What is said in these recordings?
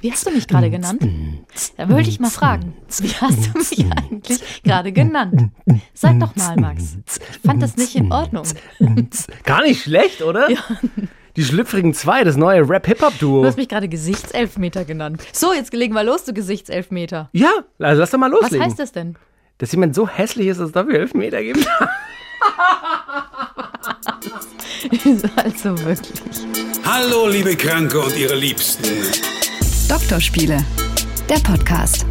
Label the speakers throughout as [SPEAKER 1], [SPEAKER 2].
[SPEAKER 1] Wie hast du mich gerade genannt? Da wollte ich mal fragen. Wie hast du mich eigentlich gerade genannt? Sag doch mal, Max. Ich fand das nicht in Ordnung.
[SPEAKER 2] Gar nicht schlecht, oder?
[SPEAKER 1] Ja.
[SPEAKER 2] Die Schlüpfrigen 2, das neue Rap-Hip-Hop-Duo.
[SPEAKER 1] Du hast mich gerade Gesichtselfmeter genannt. So, jetzt legen wir los, du Gesichtselfmeter.
[SPEAKER 2] Ja, also lass doch mal
[SPEAKER 1] Was
[SPEAKER 2] loslegen.
[SPEAKER 1] heißt das denn?
[SPEAKER 2] Dass jemand so hässlich ist, dass es dafür Elfmeter gibt.
[SPEAKER 1] also wirklich.
[SPEAKER 3] Hallo, liebe Kranke und ihre Liebsten.
[SPEAKER 4] Doktorspiele, der Podcast.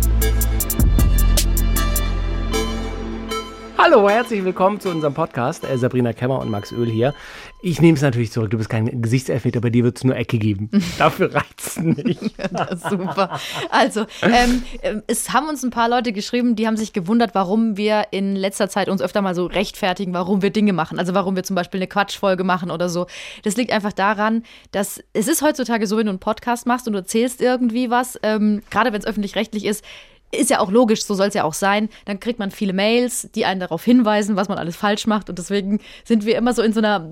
[SPEAKER 2] Hallo, herzlich willkommen zu unserem Podcast. Äh, Sabrina Kemmer und Max Öl hier. Ich nehme es natürlich zurück. Du bist kein Gesichtselfmeter, bei dir wird es nur Ecke geben. Dafür reicht es nicht.
[SPEAKER 1] Ja, super. Also, ähm, ähm, es haben uns ein paar Leute geschrieben, die haben sich gewundert, warum wir in letzter Zeit uns öfter mal so rechtfertigen, warum wir Dinge machen. Also, warum wir zum Beispiel eine Quatschfolge machen oder so. Das liegt einfach daran, dass es ist heutzutage so, wenn du einen Podcast machst und du erzählst irgendwie was, ähm, gerade wenn es öffentlich-rechtlich ist, ist ja auch logisch, so soll es ja auch sein. Dann kriegt man viele Mails, die einen darauf hinweisen, was man alles falsch macht. Und deswegen sind wir immer so in so einer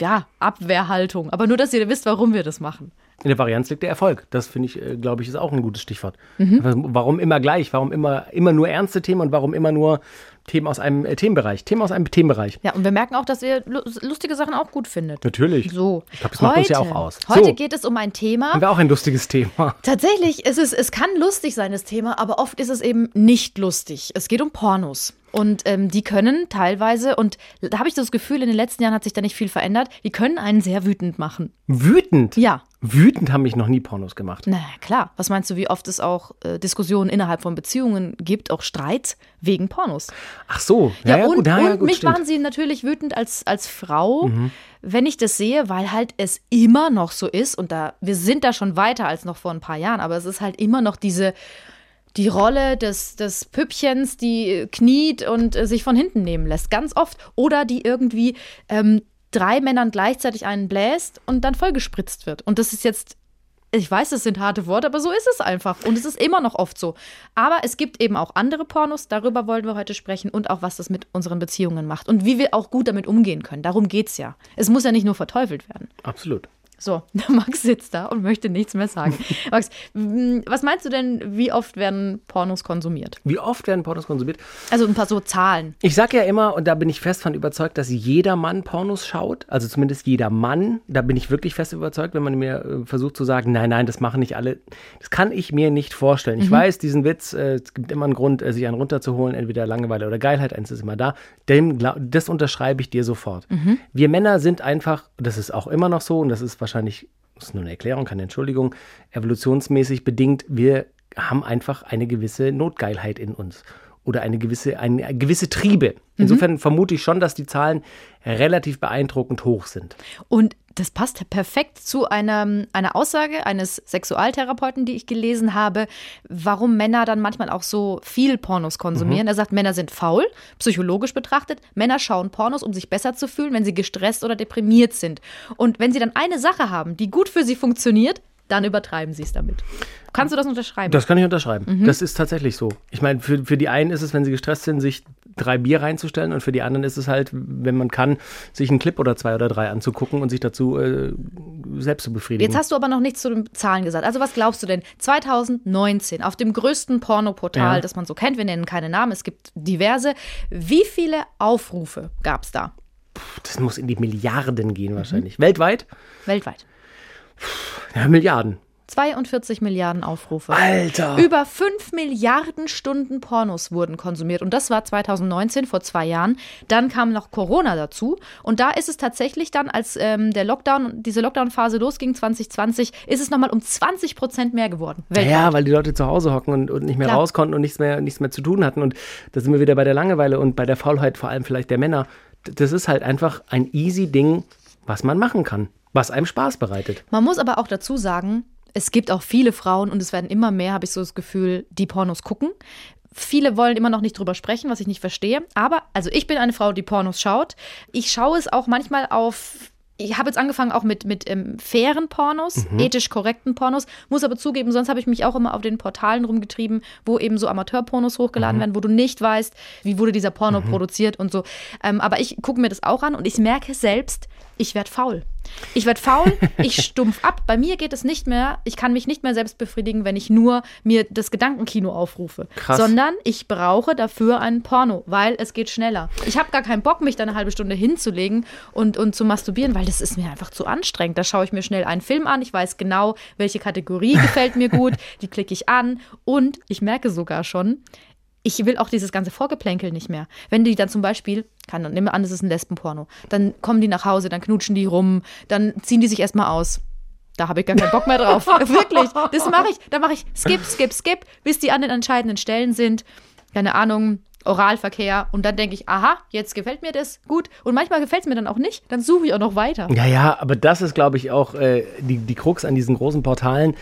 [SPEAKER 1] ja, Abwehrhaltung. Aber nur, dass ihr wisst, warum wir das machen.
[SPEAKER 2] In der Varianz liegt der Erfolg. Das finde ich, äh, glaube ich, ist auch ein gutes Stichwort. Warum immer gleich? Warum immer, immer nur ernste Themen und warum immer nur Themen aus einem äh, Themenbereich? Themen aus einem Themenbereich.
[SPEAKER 1] Ja, und wir merken auch, dass ihr lu- lustige Sachen auch gut findet.
[SPEAKER 2] Natürlich.
[SPEAKER 1] So.
[SPEAKER 2] Ich glaube, das macht uns ja auch aus.
[SPEAKER 1] Heute
[SPEAKER 2] so,
[SPEAKER 1] geht es um ein Thema.
[SPEAKER 2] haben wir auch ein lustiges Thema.
[SPEAKER 1] Tatsächlich ist es, es kann lustig sein, das Thema, aber oft ist es eben nicht lustig. Es geht um Pornos. Und ähm, die können teilweise, und da habe ich das Gefühl, in den letzten Jahren hat sich da nicht viel verändert, die können einen sehr wütend machen.
[SPEAKER 2] Wütend.
[SPEAKER 1] Ja.
[SPEAKER 2] Wütend haben mich noch nie Pornos gemacht.
[SPEAKER 1] Na klar. Was meinst du, wie oft es auch äh, Diskussionen innerhalb von Beziehungen gibt, auch Streit wegen Pornos?
[SPEAKER 2] Ach so. Ja, ja,
[SPEAKER 1] und,
[SPEAKER 2] gut. Ja, ja,
[SPEAKER 1] und
[SPEAKER 2] gut,
[SPEAKER 1] mich
[SPEAKER 2] stimmt. Mhm.
[SPEAKER 1] machen sie natürlich wütend als, als Frau, wenn ich das sehe, weil halt es immer noch so ist und da, wir sind da schon weiter als noch vor ein paar Jahren, aber es ist halt immer noch diese, die Rolle des, des Püppchens, die kniet und äh, sich von hinten nehmen lässt, ganz oft. Oder die irgendwie ähm, drei Männern gleichzeitig einen bläst und dann vollgespritzt wird. Und das ist jetzt ich weiß, das sind harte Worte, aber so ist es einfach. Und es ist immer noch oft so. Aber es gibt eben auch andere Pornos, darüber wollen wir heute sprechen und auch, was das mit unseren Beziehungen macht und wie wir auch gut damit umgehen können. Darum geht's ja. Es muss ja nicht nur verteufelt werden.
[SPEAKER 2] Absolut.
[SPEAKER 1] So, Max sitzt da und möchte nichts mehr sagen. Max, was meinst du denn, wie oft werden Pornos konsumiert?
[SPEAKER 2] Wie oft werden Pornos konsumiert?
[SPEAKER 1] Also ein paar so Zahlen.
[SPEAKER 2] Ich sage ja immer, und da bin ich fest von überzeugt, dass jeder Mann Pornos schaut. Also zumindest jeder Mann. Da bin ich wirklich fest überzeugt, wenn man mir äh, versucht zu sagen, nein, nein, das machen nicht alle. Das kann ich mir nicht vorstellen. Ich weiß, diesen Witz, äh, es gibt immer einen Grund, äh, sich einen runterzuholen, entweder Langeweile oder Geilheit, eins ist immer da. Dem, das unterschreibe ich dir sofort. Wir Männer sind einfach, das ist auch immer noch so, und das ist wahrscheinlich, das ist nur eine Erklärung, keine Entschuldigung, evolutionsmäßig bedingt, wir haben einfach eine gewisse Notgeilheit in uns oder eine gewisse, eine gewisse Triebe. Insofern vermute ich schon, dass die Zahlen relativ beeindruckend hoch sind.
[SPEAKER 1] Und das passt perfekt zu einer, einer Aussage eines Sexualtherapeuten, die ich gelesen habe, warum Männer dann manchmal auch so viel Pornos konsumieren. Er sagt, Männer sind faul, psychologisch betrachtet. Männer schauen Pornos, um sich besser zu fühlen, wenn sie gestresst oder deprimiert sind. Und wenn sie dann eine Sache haben, die gut für sie funktioniert, dann übertreiben sie es damit. Kannst du das unterschreiben?
[SPEAKER 2] Das kann ich unterschreiben. Das ist tatsächlich so. Ich meine, für, für die einen ist es, wenn sie gestresst sind, sich drei Bier reinzustellen und für die anderen ist es halt, wenn man kann, sich einen Clip oder zwei oder drei anzugucken und sich dazu äh, selbst zu befriedigen.
[SPEAKER 1] Jetzt hast du aber noch nichts zu den Zahlen gesagt. Also was glaubst du denn? 2019 auf dem größten Pornoportal,
[SPEAKER 2] Ja.
[SPEAKER 1] das man so kennt, wir nennen keine Namen, es gibt diverse. Wie viele Aufrufe gab es da
[SPEAKER 2] das muss in die Milliarden gehen wahrscheinlich. Weltweit?
[SPEAKER 1] weltweit?
[SPEAKER 2] Ja, Milliarden.
[SPEAKER 1] 42 Milliarden Aufrufe.
[SPEAKER 2] Alter!
[SPEAKER 1] Über 5 Milliarden Stunden Pornos wurden konsumiert. Und das war 2019, vor zwei Jahren. Dann kam noch Corona dazu. Und da ist es tatsächlich dann, als ähm, der Lockdown, diese Lockdown-Phase losging, 2020, ist es nochmal um 20 Prozent mehr geworden. Weltweit.
[SPEAKER 2] Ja, weil die Leute zu Hause hocken und, und nicht mehr
[SPEAKER 1] Klar.
[SPEAKER 2] raus konnten und nichts mehr, nichts mehr zu tun hatten. Und da sind wir wieder bei der Langeweile und bei der Faulheit, vor allem vielleicht der Männer. Das ist halt einfach ein easy Ding, was man machen kann, was einem Spaß bereitet.
[SPEAKER 1] Man muss aber auch dazu sagen, es gibt auch viele Frauen und es werden immer mehr, habe ich so das Gefühl, die Pornos gucken. Viele wollen immer noch nicht drüber sprechen, was ich nicht verstehe. Aber, also ich bin eine Frau, die Pornos schaut. Ich schaue es auch manchmal auf. Ich habe jetzt angefangen auch mit, mit ähm, fairen Pornos, ethisch korrekten Pornos. Muss aber zugeben, sonst habe ich mich auch immer auf den Portalen rumgetrieben, wo eben so Amateurpornos hochgeladen werden, wo du nicht weißt, wie wurde dieser Porno produziert und so. Ähm, aber ich gucke mir das auch an und ich merke selbst, ich werde faul. Ich werde faul, ich stumpf ab. Bei mir geht es nicht mehr, ich kann mich nicht mehr selbst befriedigen, wenn ich nur mir das Gedankenkino aufrufe.
[SPEAKER 2] Krass.
[SPEAKER 1] Sondern ich brauche dafür einen Porno, weil es geht schneller. Ich habe gar keinen Bock, mich da eine halbe Stunde hinzulegen und, und zu masturbieren, weil das ist mir einfach zu anstrengend. Da schaue ich mir schnell einen Film an, ich weiß genau, welche Kategorie gefällt mir gut, die klicke ich an und ich merke sogar schon, ich will auch dieses ganze Vorgeplänkel nicht mehr. Wenn die dann zum Beispiel, kann, nimm an, das ist ein Lesbenporno, dann kommen die nach Hause, dann knutschen die rum, dann ziehen die sich erstmal aus. Da habe ich gar keinen Bock mehr drauf. Wirklich. Das mache ich. Da mache ich skip, skip, skip, bis die an den entscheidenden Stellen sind. Keine Ahnung, Oralverkehr. Und dann denke ich, aha, jetzt gefällt mir das gut. Und manchmal gefällt es mir dann auch nicht. Dann suche ich auch noch weiter.
[SPEAKER 2] Ja, ja, aber das ist, glaube ich, auch äh, die, die Krux an diesen großen Portalen.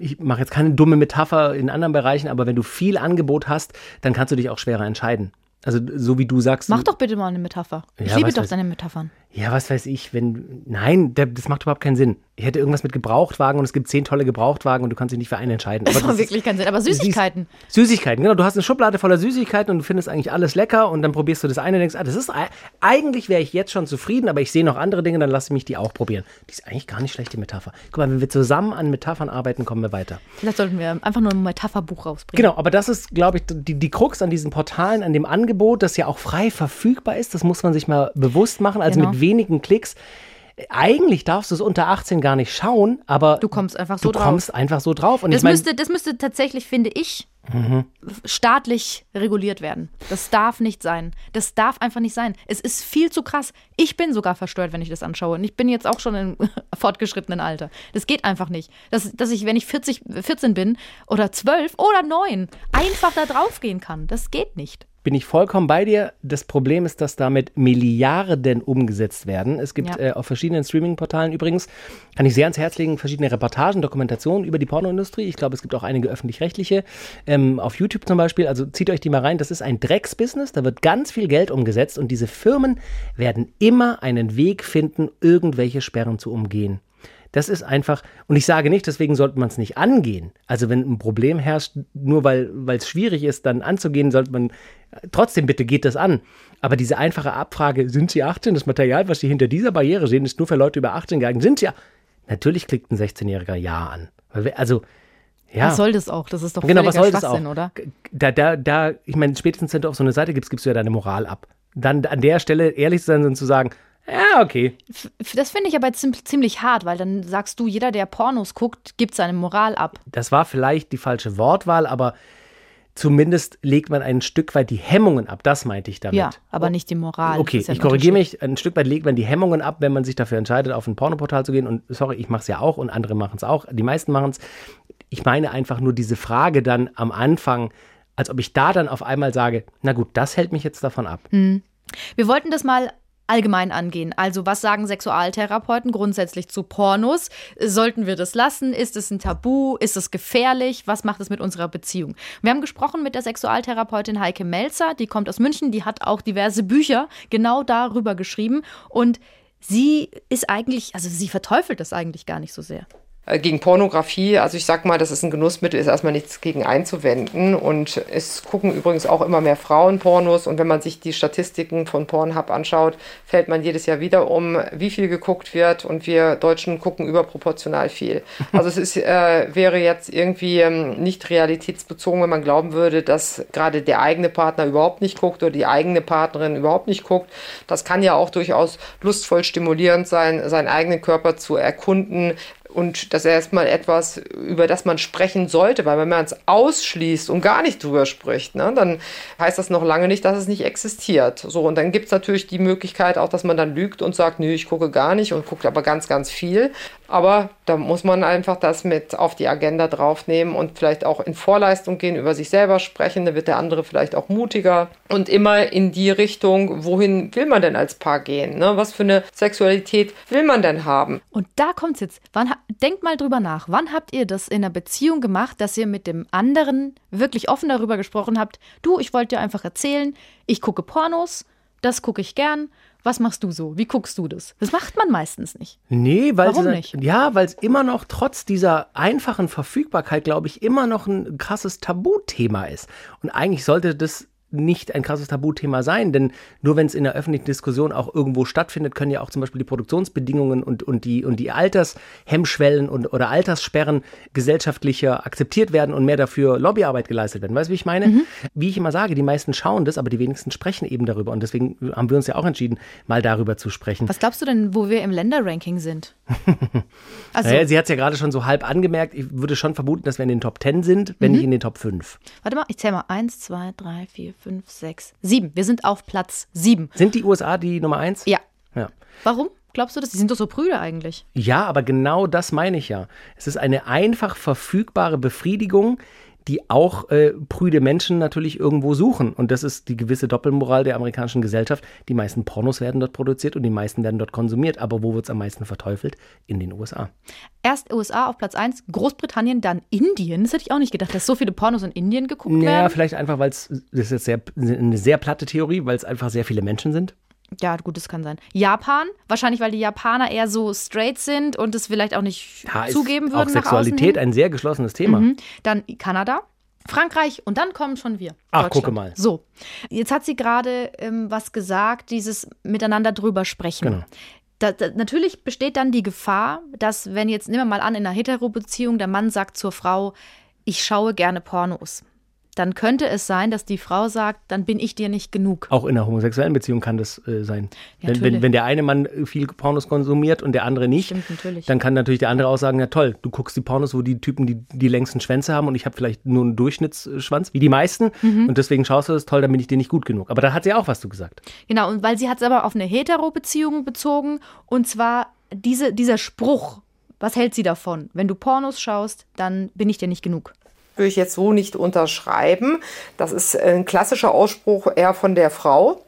[SPEAKER 2] Ich mache jetzt keine dumme Metapher in anderen Bereichen, aber wenn du viel Angebot hast, dann kannst du dich auch schwerer entscheiden. Also so wie du sagst.
[SPEAKER 1] Mach doch bitte mal eine Metapher. Ich
[SPEAKER 2] Ja,
[SPEAKER 1] liebe doch deine Metaphern.
[SPEAKER 2] Ja, was weiß ich, wenn. Nein, das macht überhaupt keinen Sinn. Ich hätte irgendwas mit Gebrauchtwagen und es gibt zehn tolle Gebrauchtwagen und du kannst dich nicht für einen entscheiden.
[SPEAKER 1] Das
[SPEAKER 2] Aber
[SPEAKER 1] macht
[SPEAKER 2] das ist-
[SPEAKER 1] wirklich keinen Sinn. Aber Süßigkeiten.
[SPEAKER 2] Süßigkeiten, genau. Du hast eine Schublade voller Süßigkeiten und du findest eigentlich alles lecker und dann probierst du das eine und denkst, ah, das ist ei- eigentlich wäre ich jetzt schon zufrieden, aber ich sehe noch andere Dinge, dann lasse ich mich die auch probieren. Die ist eigentlich gar nicht schlecht, die Metapher. Guck mal, wenn wir zusammen an Metaphern arbeiten, kommen wir weiter.
[SPEAKER 1] Vielleicht sollten wir einfach nur ein Metapherbuch rausbringen.
[SPEAKER 2] Genau, aber das ist, glaube ich, die, die Krux an diesen Portalen, an dem Angebot, das ja auch frei verfügbar ist. Das muss man sich mal bewusst machen. Also
[SPEAKER 1] Genau.
[SPEAKER 2] mit wenigen Klicks. Eigentlich darfst du es unter 18 gar nicht schauen, aber
[SPEAKER 1] Du kommst einfach so
[SPEAKER 2] du
[SPEAKER 1] drauf.
[SPEAKER 2] kommst einfach so drauf. Und
[SPEAKER 1] Das,
[SPEAKER 2] ich meine,
[SPEAKER 1] müsste, das müsste tatsächlich, finde ich,
[SPEAKER 2] Mhm.
[SPEAKER 1] staatlich reguliert werden. Das darf nicht sein. Das darf einfach nicht sein. Es ist viel zu krass. Ich bin sogar verstört, wenn ich das anschaue. Und ich bin jetzt auch schon im fortgeschrittenen Alter. Das geht einfach nicht. Dass, dass ich, wenn ich 40, 14 bin oder 12 oder 9, einfach da drauf gehen kann. Das geht nicht.
[SPEAKER 2] Bin ich vollkommen bei dir. Das Problem ist, dass damit Milliarden umgesetzt werden. Es gibt
[SPEAKER 1] Ja.
[SPEAKER 2] äh, auf verschiedenen Streaming-Portalen übrigens, kann ich sehr ans Herz legen, verschiedene Reportagen, Dokumentationen über die Pornoindustrie. Ich glaube, es gibt auch einige öffentlich-rechtliche, ähm, auf YouTube zum Beispiel. Also zieht euch die mal rein. Das ist ein Drecksbusiness, da wird ganz viel Geld umgesetzt und diese Firmen werden immer einen Weg finden, irgendwelche Sperren zu umgehen. Das ist einfach, und ich sage nicht, deswegen sollte man es nicht angehen. Also wenn ein Problem herrscht, nur weil es schwierig ist, dann anzugehen, sollte man trotzdem bitte geht das an. Aber diese einfache Abfrage, sind Sie 18? Das Material, was Sie hinter dieser Barriere sehen, ist nur für Leute über 18 geeignet. Sind Sie ja? Natürlich klickt ein 16-Jähriger Ja an. Also, ja.
[SPEAKER 1] Was soll das auch? Das ist doch
[SPEAKER 2] Genau, was soll das auch?
[SPEAKER 1] oder?
[SPEAKER 2] Da, da, da, ich meine, spätestens wenn du auf so eine Seite gibst, gibst du ja deine Moral ab. Dann an der Stelle ehrlich zu sein und zu sagen, ja, okay.
[SPEAKER 1] Das finde ich aber ziem- ziemlich hart, weil dann sagst du, jeder, der Pornos guckt, gibt seine Moral ab.
[SPEAKER 2] Das war vielleicht die falsche Wortwahl, aber zumindest legt man ein Stück weit die Hemmungen ab. Das meinte ich damit.
[SPEAKER 1] Ja, aber nicht die Moral.
[SPEAKER 2] Okay,
[SPEAKER 1] ja
[SPEAKER 2] ich korrigiere mich. Ein Stück weit legt man die Hemmungen ab, wenn man sich dafür entscheidet, auf ein Pornoportal zu gehen. Und sorry, ich mache es ja auch und andere machen es auch. Die meisten machen es. Ich meine einfach nur diese Frage dann am Anfang, als ob ich da dann auf einmal sage, na gut, das hält mich jetzt davon ab.
[SPEAKER 1] Wir wollten das mal allgemein angehen. Also, was sagen Sexualtherapeuten grundsätzlich zu Pornos? Sollten wir das lassen? Ist es ein Tabu? Ist es gefährlich? Was macht es mit unserer Beziehung? Wir haben gesprochen mit der Sexualtherapeutin Heike Melzer, die kommt aus München, die hat auch diverse Bücher genau darüber geschrieben und sie ist eigentlich, also sie verteufelt das eigentlich gar nicht so sehr.
[SPEAKER 5] Äh, Gegen Pornografie, also ich sag mal, das ist ein Genussmittel, ist erstmal nichts gegen einzuwenden. Und es gucken übrigens auch immer mehr Frauen Pornos. Und wenn man sich die Statistiken von Pornhub anschaut, fällt man jedes Jahr wieder um, wie viel geguckt wird. Und wir Deutschen gucken überproportional viel. Also es ist, äh, wäre jetzt irgendwie ähm, nicht realitätsbezogen, wenn man glauben würde, dass gerade der eigene Partner überhaupt nicht guckt oder die eigene Partnerin überhaupt nicht guckt. Das kann ja auch durchaus lustvoll stimulierend sein, seinen eigenen Körper zu erkunden, und das ist erstmal etwas, über das man sprechen sollte, weil wenn man es ausschließt und gar nicht drüber spricht, ne, dann heißt das noch lange nicht, dass es nicht existiert. So, und dann gibt es natürlich die Möglichkeit auch, dass man dann lügt und sagt, nö, ich gucke gar nicht und guckt aber ganz, ganz viel. Aber da muss man einfach das mit auf die Agenda draufnehmen und vielleicht auch in Vorleistung gehen, über sich selber sprechen, dann wird der andere vielleicht auch mutiger und immer in die Richtung, wohin will man denn als Paar gehen? Ne? Was für eine Sexualität will man denn haben?
[SPEAKER 1] Und da kommt's jetzt. Wann, denkt mal drüber nach. Wann habt ihr das in einer Beziehung gemacht, dass ihr mit dem anderen wirklich offen darüber gesprochen habt? Du, ich wollte dir einfach erzählen, ich gucke Pornos, das gucke ich gern. Was machst du so? Wie guckst du das? Das macht man meistens nicht.
[SPEAKER 2] Nee, weil
[SPEAKER 1] Warum
[SPEAKER 2] sie,
[SPEAKER 1] nicht?
[SPEAKER 2] Ja, weil es immer noch trotz dieser einfachen Verfügbarkeit, glaube ich, immer noch ein krasses Tabuthema ist. Und eigentlich sollte das nicht ein krasses Tabuthema sein, denn nur wenn es in der öffentlichen Diskussion auch irgendwo stattfindet, können ja auch zum Beispiel die Produktionsbedingungen und, und die, und die Altershemmschwellen und, oder Alterssperren gesellschaftlicher akzeptiert werden und mehr dafür Lobbyarbeit geleistet werden. Weißt du, wie ich meine? Mhm. Wie ich immer sage, die meisten schauen das, aber die wenigsten sprechen eben darüber. Und deswegen haben wir uns ja auch entschieden, mal darüber zu sprechen.
[SPEAKER 1] Was glaubst du denn, wo wir im Länderranking sind?
[SPEAKER 2] also, naja, sie hat es ja gerade schon so halb angemerkt. Ich würde schon vermuten, dass wir in den Top 10 sind, wenn mhm. nicht in den Top 5.
[SPEAKER 1] Warte mal, ich zähle mal. Eins, zwei, drei, vier, fünf, sechs, sieben. Wir sind auf Platz sieben.
[SPEAKER 2] Sind die USA die Nummer eins?
[SPEAKER 1] Ja. ja. Warum? Glaubst du das? Die sind doch so Brüder eigentlich.
[SPEAKER 2] Ja, aber genau das meine ich ja. Es ist eine einfach verfügbare Befriedigung, die auch äh, prüde Menschen natürlich irgendwo suchen. Und das ist die gewisse Doppelmoral der amerikanischen Gesellschaft. Die meisten Pornos werden dort produziert und die meisten werden dort konsumiert. Aber wo wird es am meisten verteufelt? In den USA.
[SPEAKER 1] Erst USA auf Platz 1, Großbritannien, dann Indien. Das hätte ich auch nicht gedacht, dass so viele Pornos in Indien geguckt naja, werden.
[SPEAKER 2] Ja, vielleicht einfach, weil es, das ist jetzt sehr, eine sehr platte Theorie, weil es einfach sehr viele Menschen sind.
[SPEAKER 1] Ja, gut, das kann sein. Japan, wahrscheinlich, weil die Japaner eher so straight sind und es vielleicht auch nicht ja, zugeben würden. Auch
[SPEAKER 2] Sexualität ein sehr geschlossenes Thema. Mhm.
[SPEAKER 1] Dann Kanada, Frankreich und dann kommen schon wir.
[SPEAKER 2] Ach, gucke mal.
[SPEAKER 1] So, jetzt hat sie gerade ähm, was gesagt, dieses Miteinander drüber sprechen. Genau. Da, da, natürlich besteht dann die Gefahr, dass, wenn jetzt, nehmen wir mal an, in einer Hetero-Beziehung der Mann sagt zur Frau, ich schaue gerne Pornos dann könnte es sein, dass die Frau sagt, dann bin ich dir nicht genug.
[SPEAKER 2] Auch in einer homosexuellen Beziehung kann das äh, sein. Ja, wenn, wenn, wenn, der eine Mann viel Pornos konsumiert und der andere nicht, Stimmt, dann kann natürlich der andere auch sagen, ja toll, du guckst die Pornos, wo die Typen die, die längsten Schwänze haben und ich habe vielleicht nur einen Durchschnittsschwanz, wie die meisten. Mhm. Und deswegen schaust du das toll, dann bin ich dir nicht gut genug. Aber da hat sie auch was zu gesagt.
[SPEAKER 1] Genau, und weil sie hat es aber auf eine Hetero-Beziehung bezogen und zwar diese, dieser Spruch, was hält sie davon? Wenn du Pornos schaust, dann bin ich dir nicht genug
[SPEAKER 5] würde ich jetzt so nicht unterschreiben. Das ist ein klassischer Ausspruch eher von der Frau.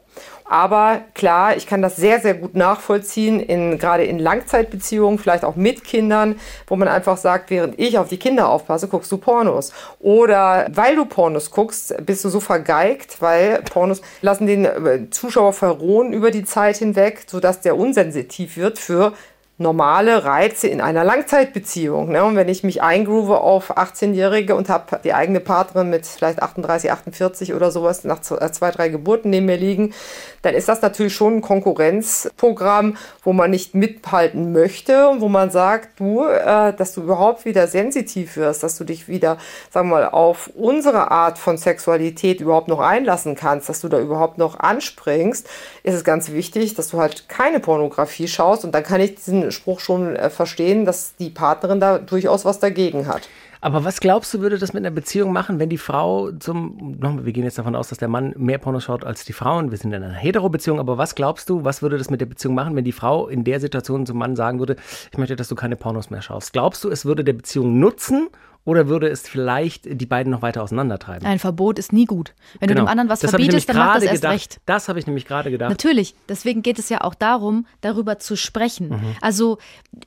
[SPEAKER 5] Aber klar, ich kann das sehr, sehr gut nachvollziehen, in, gerade in Langzeitbeziehungen, vielleicht auch mit Kindern, wo man einfach sagt, während ich auf die Kinder aufpasse, guckst du Pornos. Oder weil du Pornos guckst, bist du so vergeigt, weil Pornos lassen den äh, Zuschauer verrohen über die Zeit hinweg, sodass der unsensitiv wird für normale Reize in einer Langzeitbeziehung. Ne? Und wenn ich mich eingroove auf 18-Jährige und habe die eigene Partnerin mit vielleicht 38, 48 oder sowas nach äh, zwei, drei Geburten neben mir liegen, dann ist das natürlich schon ein Konkurrenzprogramm, wo man nicht mithalten möchte und wo man sagt, du, äh, dass du überhaupt wieder sensitiv wirst, dass du dich wieder, sagen wir mal, auf unsere Art von Sexualität überhaupt noch einlassen kannst, dass du da überhaupt noch anspringst, ist es ganz wichtig, dass du halt keine Pornografie schaust und dann kann ich diesen Spruch schon äh, verstehen, dass die Partnerin da durchaus was dagegen hat.
[SPEAKER 2] Aber was glaubst du, würde das mit einer Beziehung machen, wenn die Frau zum, nochmal, wir gehen jetzt davon aus, dass der Mann mehr Porno schaut als die Frau und wir sind in einer Hetero-Beziehung, aber was glaubst du, was würde das mit der Beziehung machen, wenn die Frau in der Situation zum Mann sagen würde, ich möchte, dass du keine Pornos mehr schaust? Glaubst du, es würde der Beziehung nutzen oder würde es vielleicht die beiden noch weiter auseinandertreiben?
[SPEAKER 1] Ein Verbot ist nie gut. Wenn genau. du dem anderen was das verbietest, dann macht das erst
[SPEAKER 2] gedacht.
[SPEAKER 1] recht.
[SPEAKER 2] Das habe ich nämlich gerade gedacht.
[SPEAKER 1] Natürlich. Deswegen geht es ja auch darum, darüber zu sprechen. Mhm. Also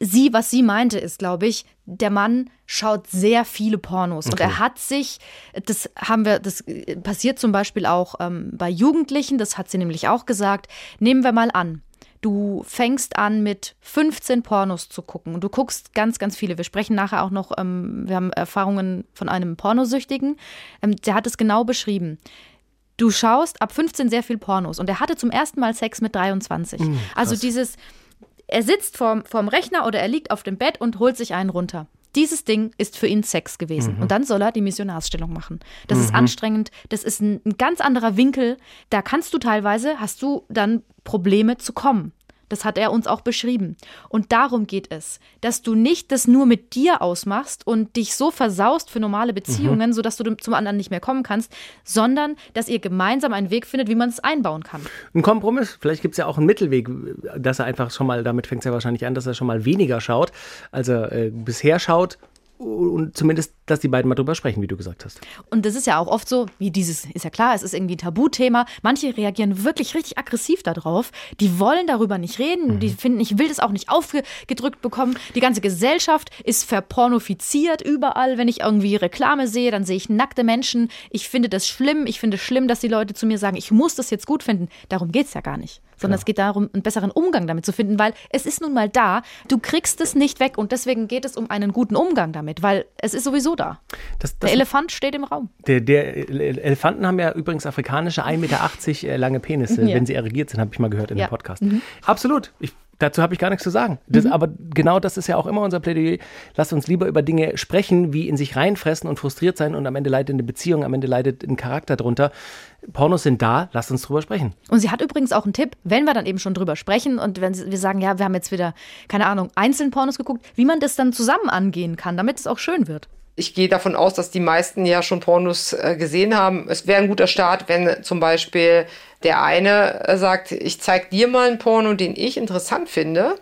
[SPEAKER 1] sie, was sie meinte, ist, glaube ich, der Mann schaut sehr viele Pornos okay. und er hat sich, das haben wir, das passiert zum Beispiel auch ähm, bei Jugendlichen, das hat sie nämlich auch gesagt. Nehmen wir mal an, Du fängst an mit 15 Pornos zu gucken und du guckst ganz, ganz viele. Wir sprechen nachher auch noch, ähm, wir haben Erfahrungen von einem Pornosüchtigen, ähm, der hat es genau beschrieben. Du schaust ab 15 sehr viel Pornos und er hatte zum ersten Mal Sex mit 23. Mhm, also dieses, er sitzt vorm, vorm Rechner oder er liegt auf dem Bett und holt sich einen runter. Dieses Ding ist für ihn Sex gewesen. Mhm. Und dann soll er die Missionarsstellung machen. Das mhm. ist anstrengend. Das ist ein, ein ganz anderer Winkel. Da kannst du teilweise, hast du dann Probleme zu kommen. Das hat er uns auch beschrieben. Und darum geht es, dass du nicht das nur mit dir ausmachst und dich so versaust für normale Beziehungen, mhm. sodass du zum anderen nicht mehr kommen kannst, sondern dass ihr gemeinsam einen Weg findet, wie man es einbauen kann.
[SPEAKER 2] Ein Kompromiss. Vielleicht gibt es ja auch einen Mittelweg, dass er einfach schon mal, damit fängt es ja wahrscheinlich an, dass er schon mal weniger schaut, als er äh, bisher schaut und zumindest, dass die beiden mal drüber sprechen, wie du gesagt hast.
[SPEAKER 1] Und das ist ja auch oft so, wie dieses, ist ja klar, es ist irgendwie ein Tabuthema. Manche reagieren wirklich richtig aggressiv darauf. Die wollen darüber nicht reden. Mhm. Die finden, ich will das auch nicht aufgedrückt bekommen. Die ganze Gesellschaft ist verpornofiziert überall. Wenn ich irgendwie Reklame sehe, dann sehe ich nackte Menschen. Ich finde das schlimm. Ich finde es schlimm, dass die Leute zu mir sagen, ich muss das jetzt gut finden. Darum geht es ja gar nicht sondern ja. es geht darum, einen besseren Umgang damit zu finden, weil es ist nun mal da, du kriegst es nicht weg und deswegen geht es um einen guten Umgang damit, weil es ist sowieso da.
[SPEAKER 2] Das, das,
[SPEAKER 1] Der Elefant steht im Raum.
[SPEAKER 2] der, der Ele- Elefanten haben ja übrigens afrikanische 1,80 Meter äh, lange Penisse,
[SPEAKER 1] Ja.
[SPEAKER 2] wenn sie erregiert sind, habe ich mal gehört in
[SPEAKER 1] Ja.
[SPEAKER 2] dem Podcast. Absolut. Ich, dazu habe ich gar nichts zu sagen. Das, Aber genau das ist ja auch immer unser Plädoyer. Lasst uns lieber über Dinge sprechen, wie in sich reinfressen und frustriert sein und am Ende leidet eine Beziehung, am Ende leidet ein Charakter drunter. Pornos sind da, lasst uns drüber sprechen.
[SPEAKER 1] Und sie hat übrigens auch einen Tipp, wenn wir dann eben schon drüber sprechen und wenn wir sagen, ja, wir haben jetzt wieder, keine Ahnung, einzeln Pornos geguckt, wie man das dann zusammen angehen kann, damit es auch schön wird.
[SPEAKER 5] Ich gehe davon aus, dass die meisten ja schon Pornos äh, gesehen haben. Es wäre ein guter Start, wenn zum Beispiel der eine äh, sagt, ich zeig dir mal einen Porno, den ich interessant finde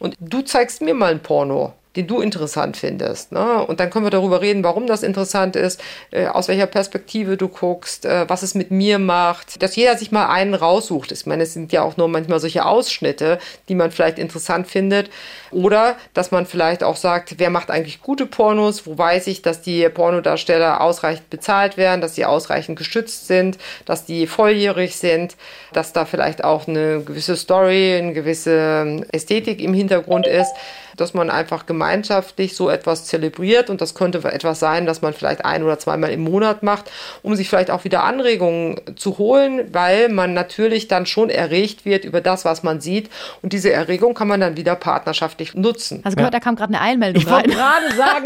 [SPEAKER 5] und du zeigst mir mal einen Porno, den du interessant findest. Ne? Und dann können wir darüber reden, warum das interessant ist, äh, aus welcher Perspektive du guckst, äh, was es mit mir macht, dass jeder sich mal einen raussucht. Ich meine, es sind ja auch nur manchmal solche Ausschnitte, die man vielleicht interessant findet. Oder dass man vielleicht auch sagt, wer macht eigentlich gute Pornos, wo weiß ich, dass die Pornodarsteller ausreichend bezahlt werden, dass sie ausreichend geschützt sind, dass die volljährig sind, dass da vielleicht auch eine gewisse Story, eine gewisse Ästhetik im Hintergrund ist, dass man einfach gemeinschaftlich so etwas zelebriert und das könnte etwas sein, dass man vielleicht ein oder zweimal im Monat macht, um sich vielleicht auch wieder Anregungen zu holen, weil man natürlich dann schon erregt wird über das, was man sieht und diese Erregung kann man dann wieder partnerschaftlich nutzen.
[SPEAKER 1] Also gehört, da kam gerade eine Einmeldung
[SPEAKER 2] Ich wollte
[SPEAKER 1] rein.
[SPEAKER 2] gerade sagen,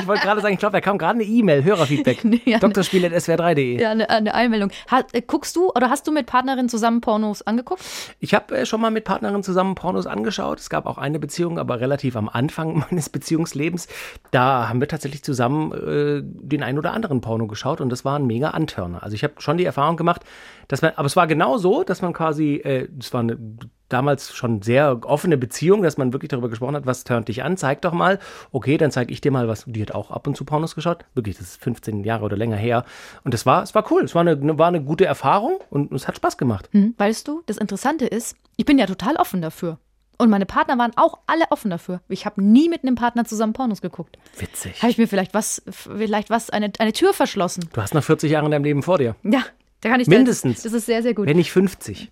[SPEAKER 2] ich wollte gerade sagen, ich glaube, da kam gerade eine E-Mail, Hörerfeedback.
[SPEAKER 1] Ja, ne.
[SPEAKER 2] Drspiel.swr3.de.
[SPEAKER 1] Ja, eine, eine Einmeldung. Ha, äh, guckst du oder hast du mit Partnerin zusammen Pornos angeguckt?
[SPEAKER 2] Ich habe äh, schon mal mit Partnerin zusammen Pornos angeschaut. Es gab auch eine Beziehung, aber relativ am Anfang meines Beziehungslebens. Da haben wir tatsächlich zusammen äh, den ein oder anderen Porno geschaut und das war ein mega Antörner. Also ich habe schon die Erfahrung gemacht, dass man, aber es war genau so, dass man quasi, äh, war eine damals schon sehr offene Beziehung, dass man wirklich darüber gesprochen hat, was turnt dich an, zeig doch mal. Okay, dann zeige ich dir mal was. Die hat auch ab und zu Pornos geschaut. Wirklich, das ist 15 Jahre oder länger her. Und das war, es war cool. Es war eine, war eine gute Erfahrung und es hat Spaß gemacht.
[SPEAKER 1] Hm, weißt du, das Interessante ist, ich bin ja total offen dafür. Und meine Partner waren auch alle offen dafür. Ich habe nie mit einem Partner zusammen Pornos geguckt.
[SPEAKER 2] Witzig.
[SPEAKER 1] Habe ich mir vielleicht was, vielleicht was, eine, eine Tür verschlossen.
[SPEAKER 2] Du hast noch 40 Jahre in deinem Leben vor dir.
[SPEAKER 1] Ja, da kann ich
[SPEAKER 2] Mindestens.
[SPEAKER 1] Das ist sehr, sehr gut.
[SPEAKER 2] Wenn nicht 50.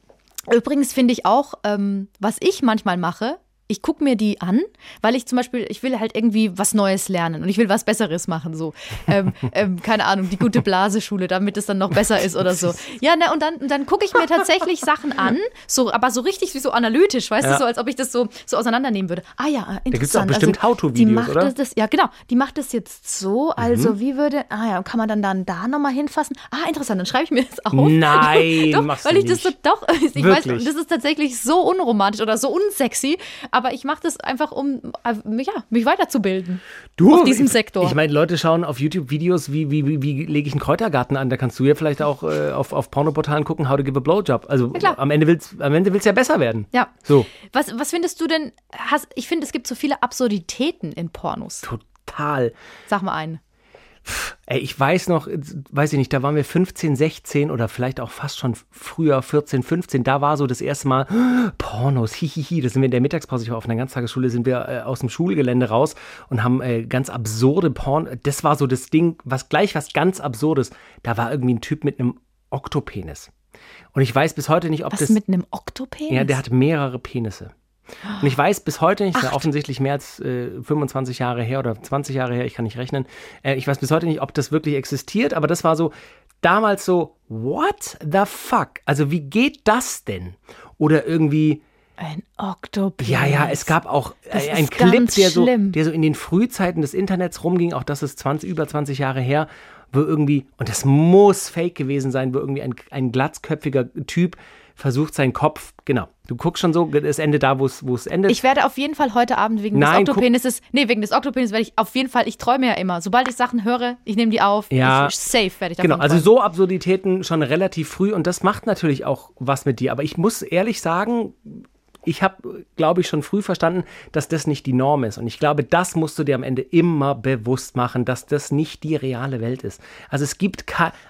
[SPEAKER 1] Übrigens finde ich auch, ähm, was ich manchmal mache, ich gucke mir die an, weil ich zum Beispiel, ich will halt irgendwie was Neues lernen und ich will was Besseres machen, so. Ähm, ähm, keine Ahnung, die gute Blaseschule, damit es dann noch besser ist oder so. Ja, ne, und dann, und dann gucke ich mir tatsächlich Sachen an, so, aber so richtig wie so analytisch, weißt
[SPEAKER 2] Ja.
[SPEAKER 1] du, so als ob ich das so, so auseinandernehmen würde. Ah ja, interessant.
[SPEAKER 2] gibt's auch bestimmt
[SPEAKER 1] also,
[SPEAKER 2] How-to-Videos, oder? Mhm.
[SPEAKER 1] Das, ja, genau. Die macht das jetzt so, also wie würde, ah ja, kann man dann, dann da nochmal hinfassen? Ah, interessant, dann schreibe ich mir das auf.
[SPEAKER 2] Nein,
[SPEAKER 1] doch,
[SPEAKER 2] machst
[SPEAKER 1] weil
[SPEAKER 2] du
[SPEAKER 1] ich das so,
[SPEAKER 2] nicht.
[SPEAKER 1] doch, ich weiß,
[SPEAKER 2] Wirklich?
[SPEAKER 1] das ist tatsächlich so unromantisch oder so unsexy, aber ich mache das einfach, um äh, ja, mich weiterzubilden.
[SPEAKER 2] Du,
[SPEAKER 1] auf diesem
[SPEAKER 2] ich,
[SPEAKER 1] Sektor.
[SPEAKER 2] Ich meine, Leute schauen auf YouTube Videos, wie, wie, wie, wie lege ich einen Kräutergarten an. Da kannst du ja vielleicht auch äh, auf, auf Pornoportalen gucken, how to give a blowjob. Also
[SPEAKER 1] klar.
[SPEAKER 2] am Ende willst am Ende willst ja besser werden.
[SPEAKER 1] ja.
[SPEAKER 2] So,
[SPEAKER 1] Was, was findest du denn? Hast, ich finde, es gibt so viele Absurditäten in Pornos.
[SPEAKER 2] total.
[SPEAKER 1] Sag mal einen.
[SPEAKER 2] Ey, ich weiß noch, weiß ich nicht, da waren wir 15, 16 oder vielleicht auch fast schon früher, 14, 15. Da war so das erste Mal Pornos, hihihi. Da sind wir in der Mittagspause, ich war auf einer Ganztagesschule, sind wir äh, aus dem Schulgelände raus und haben äh, ganz absurde Porn. Das war so das Ding, was gleich was ganz Absurdes. Da war irgendwie ein Typ mit einem Oktopenis. Und ich weiß bis heute nicht, ob
[SPEAKER 1] Was
[SPEAKER 2] das.
[SPEAKER 1] mit einem Oktopenis?
[SPEAKER 2] Ja, der hat mehrere Penisse. Und ich weiß bis heute nicht, ja offensichtlich mehr als äh, 25 Jahre her oder 20 Jahre her, ich kann nicht rechnen. Äh, ich weiß bis heute nicht, ob das wirklich existiert, aber das war so damals so, what the fuck? Also wie geht das denn? Oder irgendwie,
[SPEAKER 1] Ein Oktopenis.
[SPEAKER 2] ja, ja, es gab auch
[SPEAKER 1] Das
[SPEAKER 2] äh, einen
[SPEAKER 1] ist
[SPEAKER 2] Clip, der so, der so in den Frühzeiten des Internets rumging, auch das ist 20, über 20 Jahre her, wo irgendwie, und das muss fake gewesen sein, wo irgendwie ein, ein glatzköpfiger Typ versucht, seinen Kopf, genau, du guckst schon so, das Ende da, wo es wo es endet.
[SPEAKER 1] Ich werde auf jeden Fall heute Abend wegen
[SPEAKER 2] Nein,
[SPEAKER 1] des Oktopenises, nee, wegen des Oktopenis werde ich auf jeden Fall, ich träume ja immer. Sobald ich Sachen höre, ich nehme die auf.
[SPEAKER 2] Ja.
[SPEAKER 1] Ich, safe werde ich davon
[SPEAKER 2] Genau, also so Absurditäten schon relativ früh und das macht natürlich auch was mit dir. Aber ich muss ehrlich sagen, ich habe, glaube ich, schon früh verstanden, dass das nicht die Norm ist. Und ich glaube, das musst du dir am Ende immer bewusst machen, dass das nicht die reale Welt ist. Also es gibt,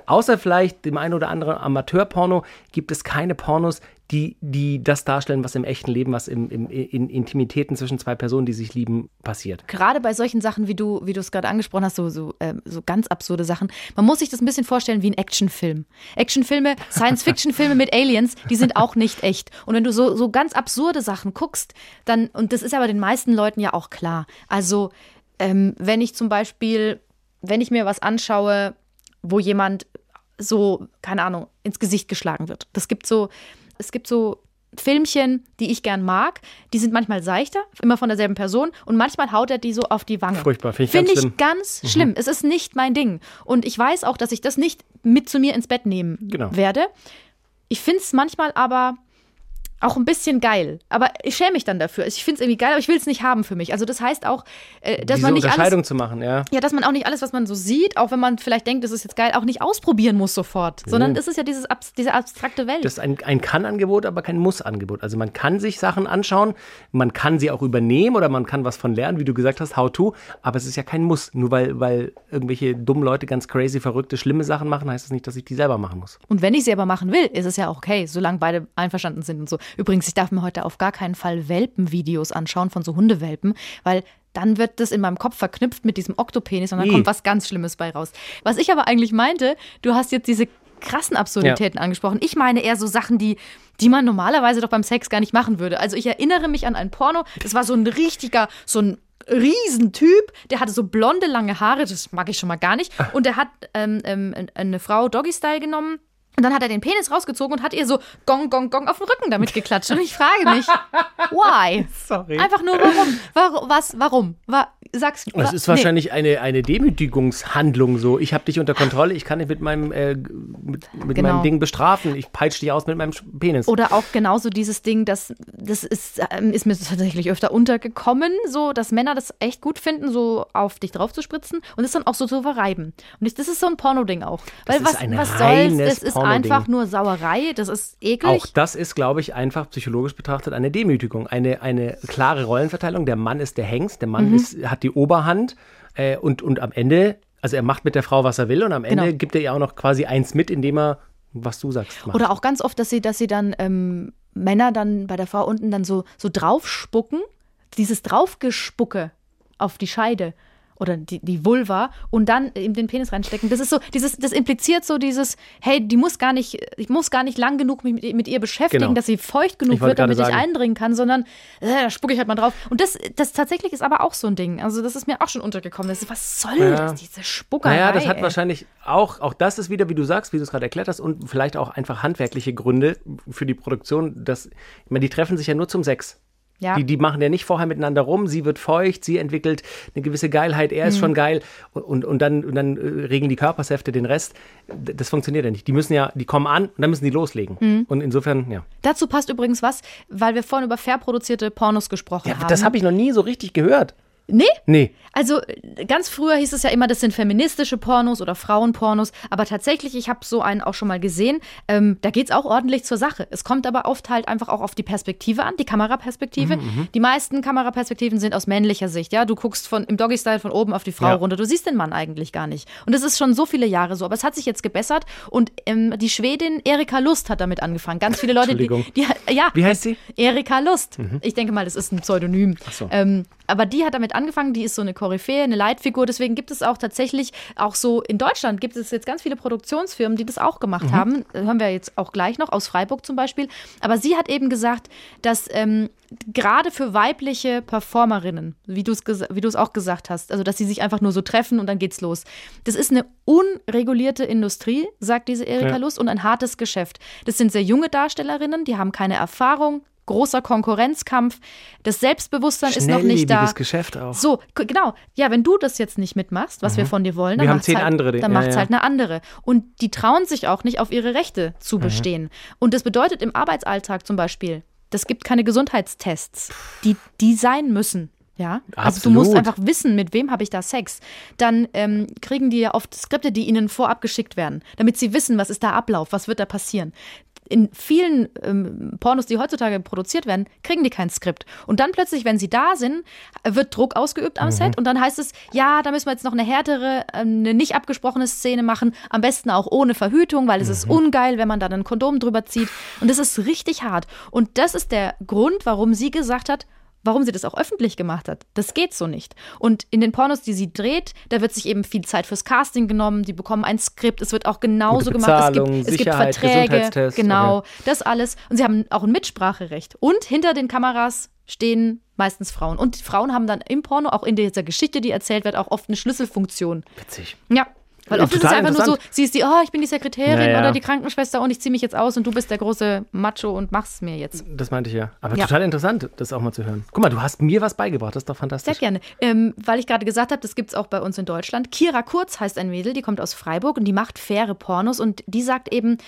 [SPEAKER 2] außer vielleicht dem einen oder anderen Amateurporno, gibt es keine Pornos, die, die das darstellen, was im echten Leben, was im, im, in Intimitäten zwischen zwei Personen, die sich lieben, passiert.
[SPEAKER 1] gerade bei solchen Sachen, wie du, wie es gerade angesprochen hast, so, so, ähm, so ganz absurde Sachen, man muss sich das ein bisschen vorstellen wie ein Actionfilm. Actionfilme, Science-Fiction-Filme mit Aliens, die sind auch nicht echt. Und wenn du so, so ganz absurde Sachen guckst, dann, und das ist aber den meisten Leuten ja auch klar. Also, ähm, wenn ich zum Beispiel wenn ich mir was anschaue, wo jemand so, keine Ahnung, ins Gesicht geschlagen wird. Das gibt so, es gibt so Filmchen, die ich gern mag, die sind manchmal seichter, immer von derselben Person und manchmal haut er die so auf die Wange.
[SPEAKER 2] Furchtbar, finde ich
[SPEAKER 1] Finde
[SPEAKER 2] ganz
[SPEAKER 1] ich
[SPEAKER 2] schlimm. Mhm.
[SPEAKER 1] ganz schlimm. Es ist nicht mein Ding. Und ich weiß auch, dass ich das nicht mit zu mir ins Bett nehmen
[SPEAKER 2] Genau.
[SPEAKER 1] werde. Ich finde es manchmal aber auch ein bisschen geil. Aber ich schäme mich dann dafür. Ich finde es irgendwie geil, aber ich will es nicht haben für mich. Also das heißt auch, äh, dass
[SPEAKER 2] Diese
[SPEAKER 1] man nicht
[SPEAKER 2] Unterscheidung
[SPEAKER 1] alles
[SPEAKER 2] zu machen, ja.
[SPEAKER 1] ja, dass man auch nicht alles, was man so sieht, auch wenn man vielleicht denkt, das ist jetzt geil, auch nicht ausprobieren muss sofort, sondern es ist ja dieses, diese abstrakte Welt.
[SPEAKER 2] Das ist ein, ein Kann-Angebot, aber kein Muss-Angebot. Also man kann sich Sachen anschauen, man kann sie auch übernehmen oder man kann was von lernen, wie du gesagt hast, how to, aber es ist ja kein Muss. Nur weil, weil irgendwelche dummen Leute ganz crazy, verrückte, schlimme Sachen machen, heißt das nicht, dass ich die selber machen muss.
[SPEAKER 1] Und wenn ich sie aber machen will, ist es ja auch okay, solange beide einverstanden sind und so. Übrigens, ich darf mir heute auf gar keinen Fall Welpenvideos anschauen von so Hundewelpen, weil dann wird das in meinem Kopf verknüpft mit diesem Oktopenis und dann
[SPEAKER 2] Nee.
[SPEAKER 1] kommt was ganz Schlimmes bei raus. Was ich aber eigentlich meinte, du hast jetzt diese krassen Absurditäten angesprochen. Ich meine eher so Sachen, die, die man normalerweise doch beim Sex gar nicht machen würde. Also ich erinnere mich an ein Porno, das war so ein richtiger, so ein Riesentyp, der hatte so blonde, lange Haare, das mag ich schon mal gar nicht. Und der hat ähm, ähm, eine Frau Doggy-Style genommen. Und dann hat er den Penis rausgezogen und hat ihr so Gong, Gong, Gong auf den Rücken damit geklatscht. Und ich frage mich, why?
[SPEAKER 2] Sorry.
[SPEAKER 1] Einfach nur warum? Warum? Was? Warum? Wa sag's
[SPEAKER 2] Das
[SPEAKER 1] wa-
[SPEAKER 2] ist wahrscheinlich eine, eine Demütigungshandlung so. Ich habe dich unter Kontrolle, ich kann dich mit meinem, äh, mit, mit
[SPEAKER 1] Genau.
[SPEAKER 2] meinem Ding bestrafen. Ich peitsche dich aus mit meinem Penis.
[SPEAKER 1] Oder auch genauso dieses Ding, das, das ist, ähm, ist mir tatsächlich öfter untergekommen, so, dass Männer das echt gut finden, so auf dich drauf zu spritzen und es dann auch so zu verreiben. Und ich, das ist so ein Porno-Ding auch. Weil
[SPEAKER 2] ist
[SPEAKER 1] was,
[SPEAKER 2] ein
[SPEAKER 1] was soll's?
[SPEAKER 2] reines
[SPEAKER 1] Es ist. Einfach nur Sauerei, das ist eklig.
[SPEAKER 2] Auch das ist, glaube ich, einfach psychologisch betrachtet eine Demütigung, eine, eine klare Rollenverteilung. Der Mann ist der Hengst, der Mann
[SPEAKER 1] Mhm.
[SPEAKER 2] ist, hat die Oberhand äh, und, und am Ende, also er macht mit der Frau, was er will und am Ende
[SPEAKER 1] Genau.
[SPEAKER 2] gibt er ihr auch noch quasi eins mit, indem er, was du sagst, macht.
[SPEAKER 1] Oder auch ganz oft, dass sie, dass sie dann ähm, Männer dann bei der Frau unten dann so, so draufspucken, dieses Draufgespucke auf die Scheide oder die, die Vulva und dann eben den Penis reinstecken. Das ist so, dieses, das impliziert so dieses, hey, die muss gar nicht, ich muss gar nicht lang genug mich mit, mit ihr beschäftigen,
[SPEAKER 2] Genau.
[SPEAKER 1] dass sie feucht genug
[SPEAKER 2] Ich
[SPEAKER 1] wird, damit
[SPEAKER 2] gerade
[SPEAKER 1] ich
[SPEAKER 2] sagen.
[SPEAKER 1] eindringen kann, sondern äh, da spucke ich halt mal drauf. Und das, das tatsächlich ist aber auch so ein Ding. Also das ist mir auch schon untergekommen. Das ist, was soll
[SPEAKER 2] Ja.
[SPEAKER 1] das, diese Spuckerei?
[SPEAKER 2] Naja, das hat
[SPEAKER 1] ey?
[SPEAKER 2] wahrscheinlich auch, auch das ist wieder, wie du sagst, wie du es gerade erklärt hast, und vielleicht auch einfach handwerkliche Gründe für die Produktion. Das, ich meine, die treffen sich ja nur zum Sex.
[SPEAKER 1] Ja.
[SPEAKER 2] Die, die machen ja nicht vorher miteinander rum, sie wird feucht, sie entwickelt eine gewisse Geilheit, er
[SPEAKER 1] Mhm.
[SPEAKER 2] ist schon geil und, und, und dann, und dann äh, regeln die Körpersäfte den Rest. Das funktioniert ja nicht. Die müssen ja, die kommen an und dann müssen die loslegen.
[SPEAKER 1] Mhm.
[SPEAKER 2] Und insofern, ja.
[SPEAKER 1] Dazu passt übrigens was, weil wir vorhin über fair produzierte Pornos gesprochen
[SPEAKER 2] ja
[SPEAKER 1] haben.
[SPEAKER 2] das habe ich noch nie so richtig gehört.
[SPEAKER 1] Nee?
[SPEAKER 2] Nee.
[SPEAKER 1] Also ganz früher hieß es ja immer, das sind feministische Pornos oder Frauenpornos, aber tatsächlich, ich habe so einen auch schon mal gesehen, ähm, da geht es auch ordentlich zur Sache. Es kommt aber oft halt einfach auch auf die Perspektive an, die Kameraperspektive.
[SPEAKER 2] Mhm,
[SPEAKER 1] Die meisten Kameraperspektiven sind aus männlicher Sicht, ja. Du guckst von, im Doggy-Style von oben auf die Frau
[SPEAKER 2] Ja.
[SPEAKER 1] runter, du siehst den Mann eigentlich gar nicht. Und das ist schon so viele Jahre so, aber es hat sich jetzt gebessert und ähm, die Schwedin Erika Lust hat damit angefangen. Ganz viele Leute, die,
[SPEAKER 2] Entschuldigung.
[SPEAKER 1] die, ja,
[SPEAKER 2] Wie heißt sie?
[SPEAKER 1] Erika Lust. Ich denke mal, das ist ein Pseudonym.
[SPEAKER 2] so.
[SPEAKER 1] Ähm, aber die hat damit angefangen, die ist so eine Koryphäe, eine Leitfigur. Deswegen gibt es auch tatsächlich, auch so in Deutschland gibt es jetzt ganz viele Produktionsfirmen, die das auch gemacht haben. Äh, Hören wir jetzt auch gleich noch, aus Freiburg zum Beispiel. Aber sie hat eben gesagt, dass ähm, gerade für weibliche Performerinnen, wie du es wie du es auch gesagt hast, also dass sie sich einfach nur so treffen und dann geht's los. Das ist eine unregulierte Industrie, sagt diese Erika
[SPEAKER 2] Ja.
[SPEAKER 1] Lust, und ein hartes Geschäft. Das sind sehr junge Darstellerinnen, die haben keine Erfahrung, großer Konkurrenzkampf, das Selbstbewusstsein ist noch nicht da.
[SPEAKER 2] Geschäft auch.
[SPEAKER 1] So, genau. Ja, wenn du das jetzt nicht mitmachst, was wir von dir wollen, dann
[SPEAKER 2] Mhm.
[SPEAKER 1] Macht's
[SPEAKER 2] zehn
[SPEAKER 1] halt,
[SPEAKER 2] ja, ja.
[SPEAKER 1] halt eine andere. Und die trauen sich auch nicht, auf ihre Rechte zu
[SPEAKER 2] Mhm.
[SPEAKER 1] bestehen. Und das bedeutet im Arbeitsalltag zum Beispiel, das gibt keine Gesundheitstests, die, die sein müssen. Ja, also du musst
[SPEAKER 2] Absolut.
[SPEAKER 1] einfach wissen, mit wem habe ich da Sex. Dann ähm, kriegen die ja oft Skripte, die ihnen vorab geschickt werden, damit sie wissen, was ist da Ablauf, was wird da passieren. In vielen ähm, Pornos, die heutzutage produziert werden, kriegen die kein Skript. Und dann plötzlich, wenn sie da sind, wird Druck ausgeübt am Set und dann heißt es, ja, da müssen wir jetzt noch eine härtere, ähm, eine nicht abgesprochene Szene machen, am besten auch ohne Verhütung, weil es ist ungeil, wenn man da ein Kondom drüber zieht. Und das ist richtig hart. Und das ist der Grund, warum sie gesagt hat, warum sie das auch öffentlich gemacht hat. Das geht so nicht. Und in den Pornos, die sie dreht, da wird sich eben viel Zeit fürs Casting genommen. Die bekommen ein Skript. Es wird auch genauso gemacht. Es gibt, es gibt Verträge. Genau,
[SPEAKER 2] okay.
[SPEAKER 1] das alles. Und sie haben auch ein Mitspracherecht. Und hinter den Kameras stehen meistens Frauen. Und Frauen haben dann im Porno, auch in dieser Geschichte, die erzählt wird, auch oft eine Schlüsselfunktion.
[SPEAKER 2] Witzig.
[SPEAKER 1] Ja. Weil oft ist es einfach nur so, sie ist die, oh, ich bin die Sekretärin
[SPEAKER 2] Ja, ja.
[SPEAKER 1] oder die Krankenschwester und ich ziehe mich jetzt aus und du bist der große Macho und mach's mir jetzt.
[SPEAKER 2] Das meinte ich ja. Aber
[SPEAKER 1] Ja.
[SPEAKER 2] total interessant, das auch mal zu hören. Guck mal, du hast mir was beigebracht, das ist doch
[SPEAKER 1] Sehr
[SPEAKER 2] fantastisch.
[SPEAKER 1] gerne. Ähm, weil ich gerade gesagt habe, das gibt es auch bei uns in Deutschland. Kira Kurz heißt ein Mädel, die kommt aus Freiburg und die macht faire Pornos und die sagt eben,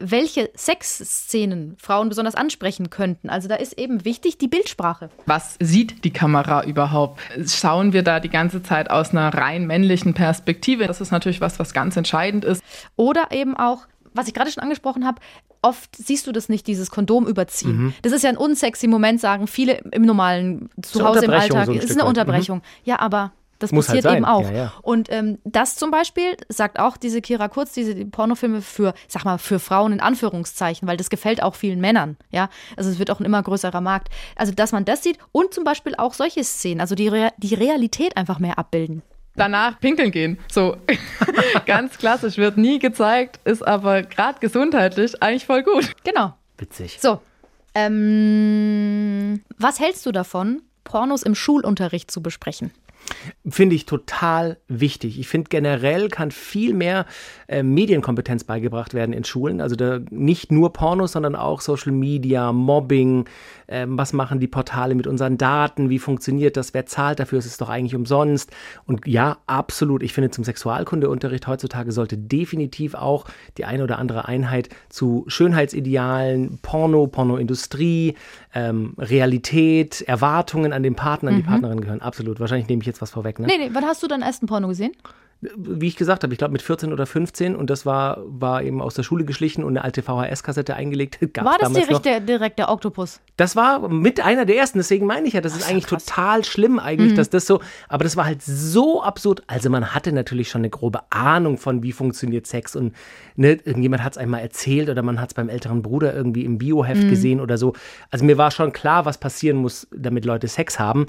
[SPEAKER 1] welche Sexszenen Frauen besonders ansprechen könnten. Also da ist eben wichtig die Bildsprache.
[SPEAKER 6] Was sieht die Kamera überhaupt? Schauen wir da die ganze Zeit aus einer rein männlichen Perspektive? Das ist natürlich was, was ganz entscheidend ist.
[SPEAKER 1] Oder eben auch, was ich gerade schon angesprochen habe, oft siehst du das nicht, dieses Kondom überziehen. Das ist ja ein unsexy Moment, sagen viele im normalen Zuhause im Alltag.
[SPEAKER 2] so
[SPEAKER 1] ist eine
[SPEAKER 2] weit.
[SPEAKER 1] Unterbrechung. Ja, aber das
[SPEAKER 2] Muss halt
[SPEAKER 1] passiert eben
[SPEAKER 2] sein.
[SPEAKER 1] auch.
[SPEAKER 2] Ja, ja.
[SPEAKER 1] Und ähm, das zum Beispiel sagt auch diese Kira Kurz, diese die Pornofilme für, sag mal, für Frauen in Anführungszeichen, weil das gefällt auch vielen Männern. Ja, also es wird auch ein immer größerer Markt. Also, dass man das sieht und zum Beispiel auch solche Szenen, also die, Rea die Realität einfach mehr abbilden.
[SPEAKER 6] Danach pinkeln gehen. So ganz klassisch, wird nie gezeigt, ist aber gerade gesundheitlich eigentlich voll gut.
[SPEAKER 1] Genau.
[SPEAKER 2] Witzig.
[SPEAKER 1] So. Ähm, was hältst du davon, Pornos im Schulunterricht zu besprechen?
[SPEAKER 2] Finde ich total wichtig. Ich finde generell kann viel mehr äh, Medienkompetenz beigebracht werden in Schulen. Also da nicht nur Pornos, sondern auch Social Media, Mobbing. Ähm, was machen die Portale mit unseren Daten? Wie funktioniert das? Wer zahlt dafür? Es ist doch eigentlich umsonst. Und ja, absolut. Ich finde, zum Sexualkundeunterricht heutzutage sollte definitiv auch die eine oder andere Einheit zu Schönheitsidealen, Porno, Pornoindustrie, ähm, Realität, Erwartungen an den Partner, an die Partnerin gehören. Absolut. Wahrscheinlich nehme ich jetzt was vorweg. Ne?
[SPEAKER 1] Nee, nee, wann hast du deinen ersten Porno gesehen?
[SPEAKER 2] wie ich gesagt habe, ich glaube mit 14 oder 15 und das war, war eben aus der Schule geschlichen und eine alte VHS-Kassette eingelegt. Gab's
[SPEAKER 1] War das direkt der, direkt der Oktopus?
[SPEAKER 2] Das war mit einer der ersten, deswegen meine ich ja, das ist eigentlich total schlimm
[SPEAKER 1] Mhm.
[SPEAKER 2] eigentlich, dass das so, aber das war halt so absurd. Also man hatte natürlich schon eine grobe Ahnung von, wie funktioniert Sex und ne, irgendjemand hat es einmal erzählt oder man hat es beim älteren Bruder irgendwie im
[SPEAKER 1] Mhm.
[SPEAKER 2] Bioheft gesehen oder so. Also mir war schon klar, was passieren muss, damit Leute Sex haben.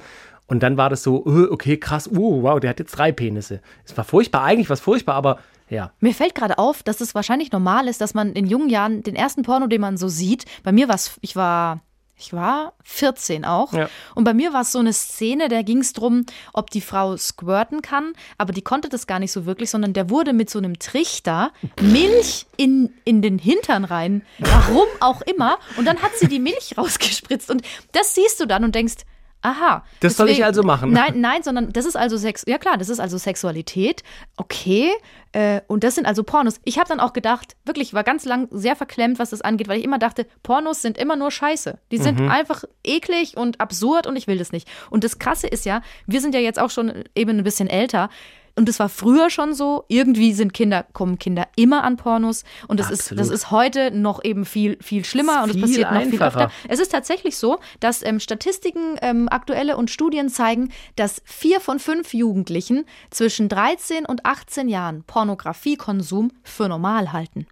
[SPEAKER 2] Und dann war das so, äh, okay, krass, uh, wow, der hat jetzt drei Penisse. Es war furchtbar, eigentlich was furchtbar, aber ja.
[SPEAKER 1] Mir fällt gerade auf, dass es wahrscheinlich normal ist, dass man in jungen Jahren den ersten Porno, den man so sieht, bei mir war es, ich war, ich war 14 auch.
[SPEAKER 2] Ja.
[SPEAKER 1] Und bei mir war es so eine Szene, da ging es darum, ob die Frau squirten kann, aber die konnte das gar nicht so wirklich, sondern der wurde mit so einem Trichter Milch in, in den Hintern rein, warum auch immer, und dann hat sie die Milch rausgespritzt. Und das siehst du dann und denkst, Aha.
[SPEAKER 2] Das soll ich also machen?
[SPEAKER 1] Nein, nein, sondern das ist also Sex. Ja klar, das ist also Sexualität. Okay. Äh, und das sind also Pornos. Ich habe dann auch gedacht, wirklich, ich war ganz lang sehr verklemmt, was das angeht, weil ich immer dachte, Pornos sind immer nur Scheiße. Die sind
[SPEAKER 2] Mhm.
[SPEAKER 1] einfach eklig und absurd und ich will das nicht. Und das Krasse ist ja, wir sind ja jetzt auch schon eben ein bisschen älter. Und das war früher schon so. Irgendwie sind Kinder, kommen Kinder immer an Pornos. Und das, ist, das ist heute noch eben viel, viel schlimmer und es
[SPEAKER 2] Viel
[SPEAKER 1] passiert noch viel
[SPEAKER 2] einfacher.
[SPEAKER 1] öfter. Es ist tatsächlich so, dass ähm, Statistiken, ähm, aktuelle und Studien zeigen, dass vier von fünf Jugendlichen zwischen 13 und 18 Jahren Pornografiekonsum für normal halten.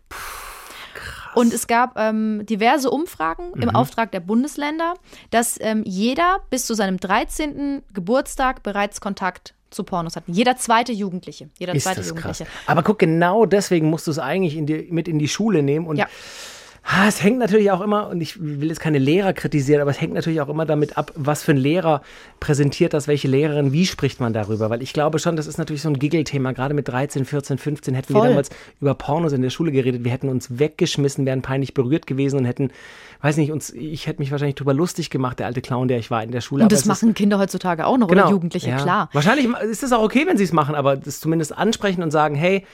[SPEAKER 1] Und es gab ähm, diverse Umfragen im Auftrag der Bundesländer, dass ähm, jeder bis zu seinem 13. Geburtstag bereits Kontakt zu Pornos hat. Jeder zweite Jugendliche. Jeder
[SPEAKER 2] Ist
[SPEAKER 1] zweite
[SPEAKER 2] das krass.
[SPEAKER 1] Jugendliche.
[SPEAKER 2] Aber guck, genau deswegen musst du es eigentlich in die, mit in die Schule nehmen. Und
[SPEAKER 1] Ja.
[SPEAKER 2] Ah, es hängt natürlich auch immer, und ich will jetzt keine Lehrer kritisieren, aber es hängt natürlich auch immer damit ab, was für ein Lehrer präsentiert das, welche Lehrerin, wie spricht man darüber. Weil ich glaube schon, das ist natürlich so ein Giggle-Thema. Gerade mit 13, 14, 15 hätten
[SPEAKER 1] Voll.
[SPEAKER 2] wir damals über Pornos in der Schule geredet. Wir hätten uns weggeschmissen, wären peinlich berührt gewesen und hätten, weiß nicht, uns, ich hätte mich wahrscheinlich drüber lustig gemacht, der alte Clown, der ich war in der Schule.
[SPEAKER 1] Und das
[SPEAKER 2] es ist-
[SPEAKER 1] machen Kinder heutzutage auch noch oder Jugendliche,
[SPEAKER 2] ja.
[SPEAKER 1] klar.
[SPEAKER 2] Wahrscheinlich ist es auch okay, wenn sie es machen, aber das zumindest ansprechen und sagen, hey,